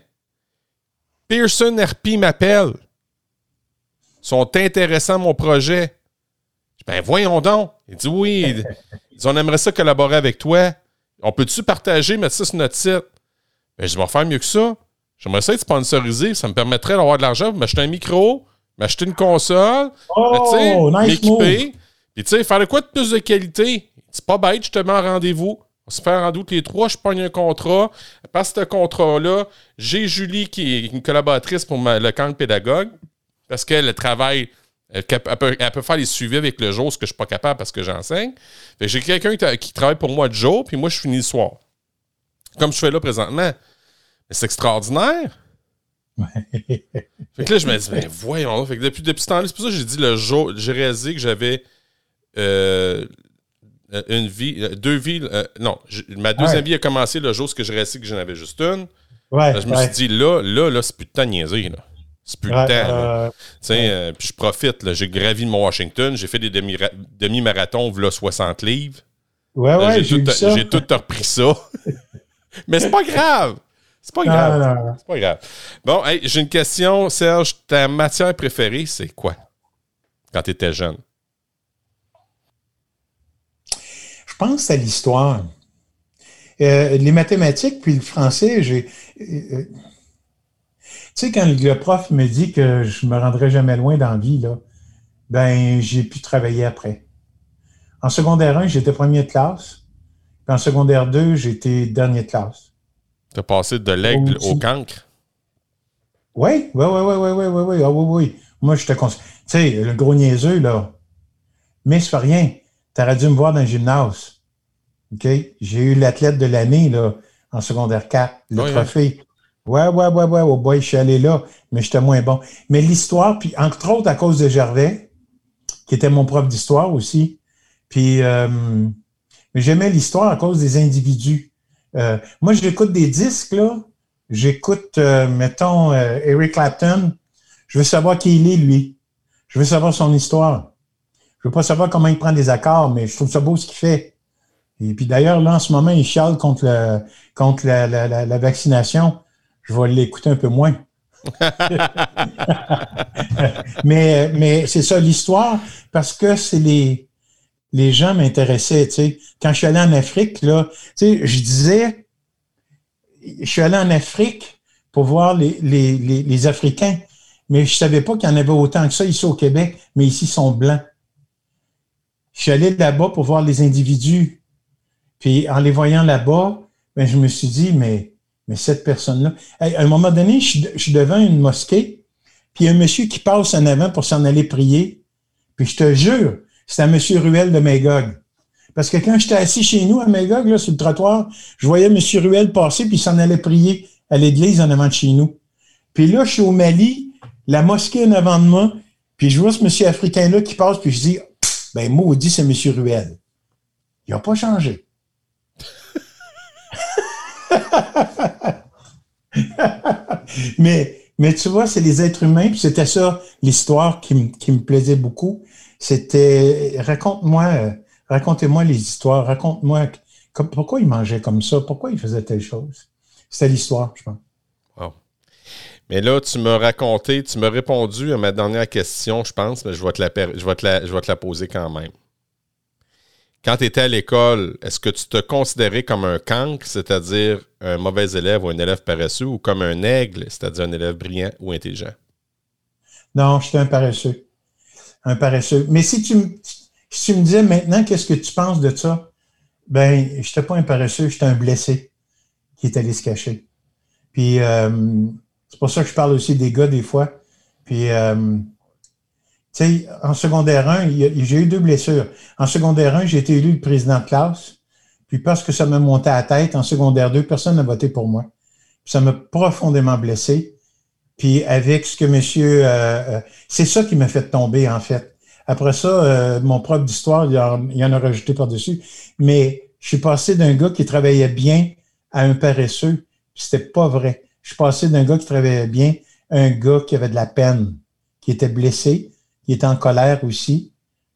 Pearson RP m'appelle. Ils sont intéressants à mon projet. Ben voyons donc. Il dit oui. Ils on aimerait ça collaborer avec toi. On peut-tu partager, mettre ça sur notre site? Ben, je vais faire mieux que ça. J'aimerais ça être sponsorisé. Ça me permettrait d'avoir de l'argent pour m'acheter un micro, m'acheter une console, oh, m'équiper. Puis, tu sais, faire de quoi de plus de qualité? C'est pas bête, je te mets en rendez-vous. On se fait un rendez-vous les trois, je pogne un contrat. Par ce contrat-là, j'ai Julie qui est une collaboratrice pour le camp pédagogue parce qu'elle travaille. Elle peut, elle peut, faire les suivis avec le jour, ce que je suis pas capable parce que j'enseigne. J'ai quelqu'un qui travaille pour moi de jour, puis moi, je finis le soir. Comme je fais là présentement c'est extraordinaire. fait que là, je me dis, ben voyons. Fait que depuis, depuis ce temps-là, c'est pour ça que j'ai dit le jour, j'ai réalisé que j'avais euh, une vie, euh, deux vies. Euh, non, ma deuxième vie a commencé le jour où j'ai réalisé que j'en avais juste une. Ouais, je me suis dit, là, là, là, c'est plus de temps de niaiser. Là. C'est plus de temps. Euh, puis je profite. J'ai gravi mon Washington. J'ai fait des demi-marathons, demi 60 livres. Ouais, ouais, j'ai tout, tout repris ça. Mais c'est pas grave. C'est pas grave. C'est pas grave. Bon, j'ai une question, Serge. Ta matière préférée, c'est quoi? Quand tu étais jeune? Je pense à l'histoire. Euh, les mathématiques puis le français, j'ai. Euh, tu sais, quand le prof me dit que je me rendrai jamais loin dans la vie, là, ben, j'ai pu travailler après. En secondaire 1, j'étais premier de classe. Puis en secondaire 2, j'étais dernier de classe. T'as passé de l'aigle au cancre? Oui, oui, oui, oui, oui, oui, oui, oui, ah, oui, oui. Moi, je te conseille. Tu sais, le gros niaiseux, là. Mais ça fait rien. T'aurais dû me voir dans le gymnase. OK? J'ai eu l'athlète de l'année, là, en secondaire 4, le hein. trophée. Ouais, ouais, ouais, ouais, oh boy, je suis allé là, mais j'étais moins bon. Mais l'histoire, puis entre autres à cause de Gervais, qui était mon prof d'histoire aussi. Puis euh, j'aimais l'histoire à cause des individus. Euh, moi, j'écoute des disques, là. J'écoute, euh, mettons, euh, Eric Clapton. Je veux savoir qui il est, lui. Je veux savoir son histoire. Je veux pas savoir comment il prend des accords, mais je trouve ça beau ce qu'il fait. Et puis d'ailleurs, là, en ce moment, il chiale contre, le, contre la, la, la, vaccination. Je vais l'écouter un peu moins. mais mais c'est ça l'histoire, parce que c'est les, les gens m'intéressaient, tu sais. Quand je suis allé en Afrique, là, tu sais, je disais, je suis allé en Afrique pour voir les, les, les, Africains, mais je savais pas qu'il y en avait autant que ça ici au Québec, mais ici, ils sont blancs. Je suis allé là-bas pour voir les individus. Puis en les voyant là-bas, ben, je me suis dit, mais, mais cette personne-là. à un moment donné, je, suis devant une mosquée, puis il y a un monsieur qui passe en avant pour s'en aller prier. Puis je te jure, un monsieur Ruel de Magog. Parce que quand j'étais assis chez nous à Magog, là, sur le trottoir, je voyais M. Ruel passer, puis il s'en allait prier à l'église en avant de chez nous. Puis là, je suis au Mali, la mosquée en avant de moi, puis je vois ce monsieur africain-là qui passe, puis je dis, ben maudit, c'est M. Ruel. Il n'a pas changé. mais, mais tu vois, c'est les êtres humains, puis c'était ça l'histoire qui, me plaisait beaucoup. C'était raconte-moi, racontez-moi les histoires, raconte-moi pourquoi il mangeait comme ça, pourquoi il faisait telle chose? C'était l'histoire, je pense. Mais là, tu m'as raconté, tu m'as répondu à ma dernière question, je pense, mais je vais te la, je vais te la, je vais te la poser quand même. Quand tu étais à l'école, est-ce que tu te considérais comme un cancre, c'est-à-dire un mauvais élève ou un élève paresseux, ou comme un aigle, c'est-à-dire un élève brillant ou intelligent? Non, j'étais un paresseux. Un paresseux. Mais si tu, si tu me disais maintenant, qu'est-ce que tu penses de ça? Ben, je n'étais pas un paresseux, j'étais un blessé qui est allé se cacher. Puis, euh, c'est pour ça que je parle aussi des gars des fois. Puis, euh, tu sais, en secondaire 1, j'ai eu deux blessures. En secondaire 1, j'ai été élu président de classe. Puis parce que ça m'a monté à la tête, en secondaire 2, personne n'a voté pour moi. Ça m'a profondément blessé. Puis avec ce que monsieur... Euh, euh, c'est ça qui m'a fait tomber, en fait. Après ça, mon propre d'histoire, il, y en a rajouté par-dessus. Mais je suis passé d'un gars qui travaillait bien à un paresseux. C'était pas vrai. Je suis passé d'un gars qui travaillait bien à un gars qui avait de la peine, qui était blessé, qui était en colère aussi,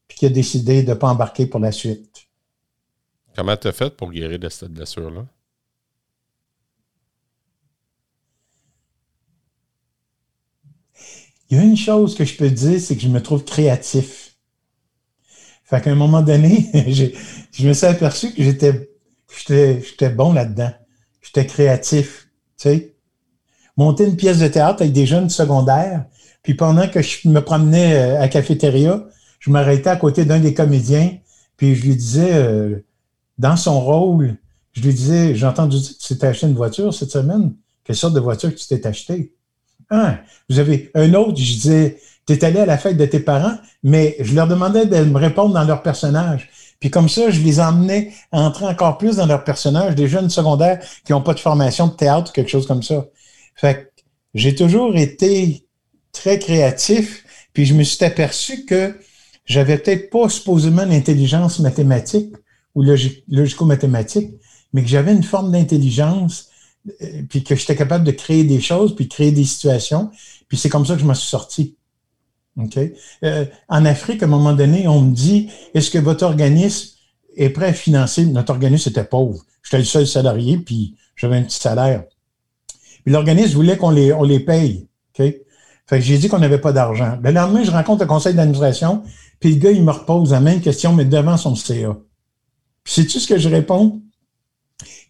puis qui a décidé de ne pas embarquer pour la suite. Comment tu as fait pour guérir de cette blessure-là? Il y a une chose que je peux dire, c'est que je me trouve créatif. Fait qu'à un moment donné, je me suis aperçu que j'étais, j'étais bon là-dedans. J'étais créatif. Tu sais? monter une pièce de théâtre avec des jeunes secondaires. Puis pendant que je me promenais euh, à la cafétéria, je m'arrêtais à côté d'un des comédiens, puis je lui disais, euh, dans son rôle, je lui disais, j'ai entendu dire que tu t'es acheté une voiture cette semaine. Quelle sorte de voiture tu t'es acheté? Ah, vous avez un autre, je disais, tu es allé à la fête de tes parents, mais je leur demandais de me répondre dans leur personnage. Puis comme ça, je les emmenais à entrer encore plus dans leur personnage, des jeunes secondaires qui n'ont pas de formation de théâtre ou quelque chose comme ça. Fait que j'ai toujours été très créatif, puis je me suis aperçu que j'avais peut-être pas supposément l'intelligence mathématique ou logico-mathématique, mais que j'avais une forme d'intelligence, puis que j'étais capable de créer des choses, puis créer des situations, puis c'est comme ça que je m'en suis sorti. OK? Euh, en Afrique, à un moment donné, on me dit, est-ce que votre organisme est prêt à financer? Notre organisme était pauvre. J'étais le seul salarié, puis j'avais un petit salaire. Puis l'organisme voulait qu'on les, on les paye. OK? Fait que j'ai dit qu'on n'avait pas d'argent. Le lendemain, je rencontre le conseil d'administration, puis le gars, il me repose la même question, mais devant son CA. Puis sais-tu ce que je réponds?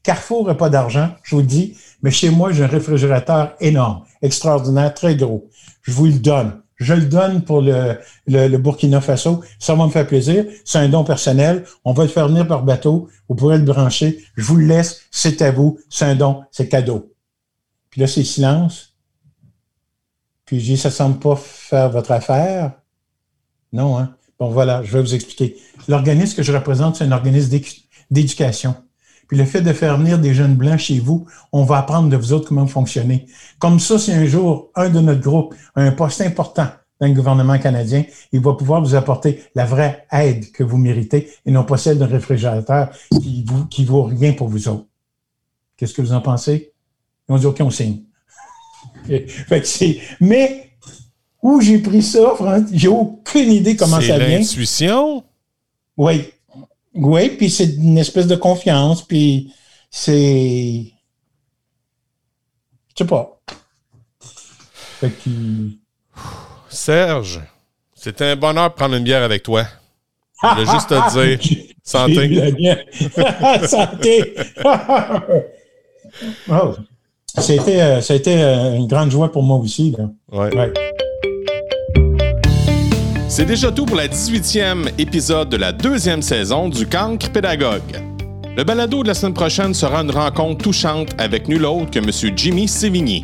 Carrefour n'a pas d'argent, je vous le dis, mais chez moi, j'ai un réfrigérateur énorme, extraordinaire, très gros. Je vous le donne. Je le donne pour le, le, Burkina Faso. Ça va me faire plaisir. C'est un don personnel. On va le faire venir par bateau. Vous pourrez le brancher. Je vous le laisse. C'est à vous. C'est un don. C'est cadeau. Puis là, c'est silence. Puis je dis, ça semble pas faire votre affaire. Non, hein? Bon, voilà, je vais vous expliquer. L'organisme que je représente, c'est un organisme d'éducation. Puis le fait de faire venir des jeunes blancs chez vous, on va apprendre de vous autres comment fonctionner. Comme ça, si un jour, un de notre groupe a un poste important dans le gouvernement canadien, il va pouvoir vous apporter la vraie aide que vous méritez et non pas celle d'un réfrigérateur qui vous, qui vaut rien pour vous autres. Qu'est-ce que vous en pensez? Ils ont dit, OK, on signe. fait que c'est. Mais où j'ai pris ça, j'ai aucune idée comment ça vient. C'est l'intuition? Oui. Oui, puis c'est une espèce de confiance, puis c'est. Je sais pas. Fait que... Serge, c'était un bonheur de prendre une bière avec toi. Je voulais juste te dire. Santé. santé. oh. Ça a été, euh, été euh, une grande joie pour moi aussi. C'est déjà tout pour la 18e épisode de la deuxième saison du Cancre Pédagogue. Le balado de la semaine prochaine sera une rencontre touchante avec nul autre que M. Jimmy Sévigny.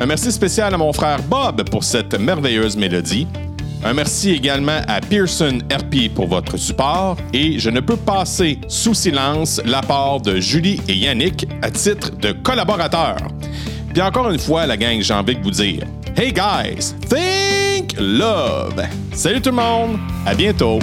Un merci spécial à mon frère Bob pour cette merveilleuse mélodie. Un merci également à Pearson RP pour votre support et je ne peux passer sous silence l'apport de Julie et Yannick à titre de collaborateurs. Puis encore une fois, la gang, j'ai envie de vous dire Hey guys, love! Salut tout le monde, à bientôt!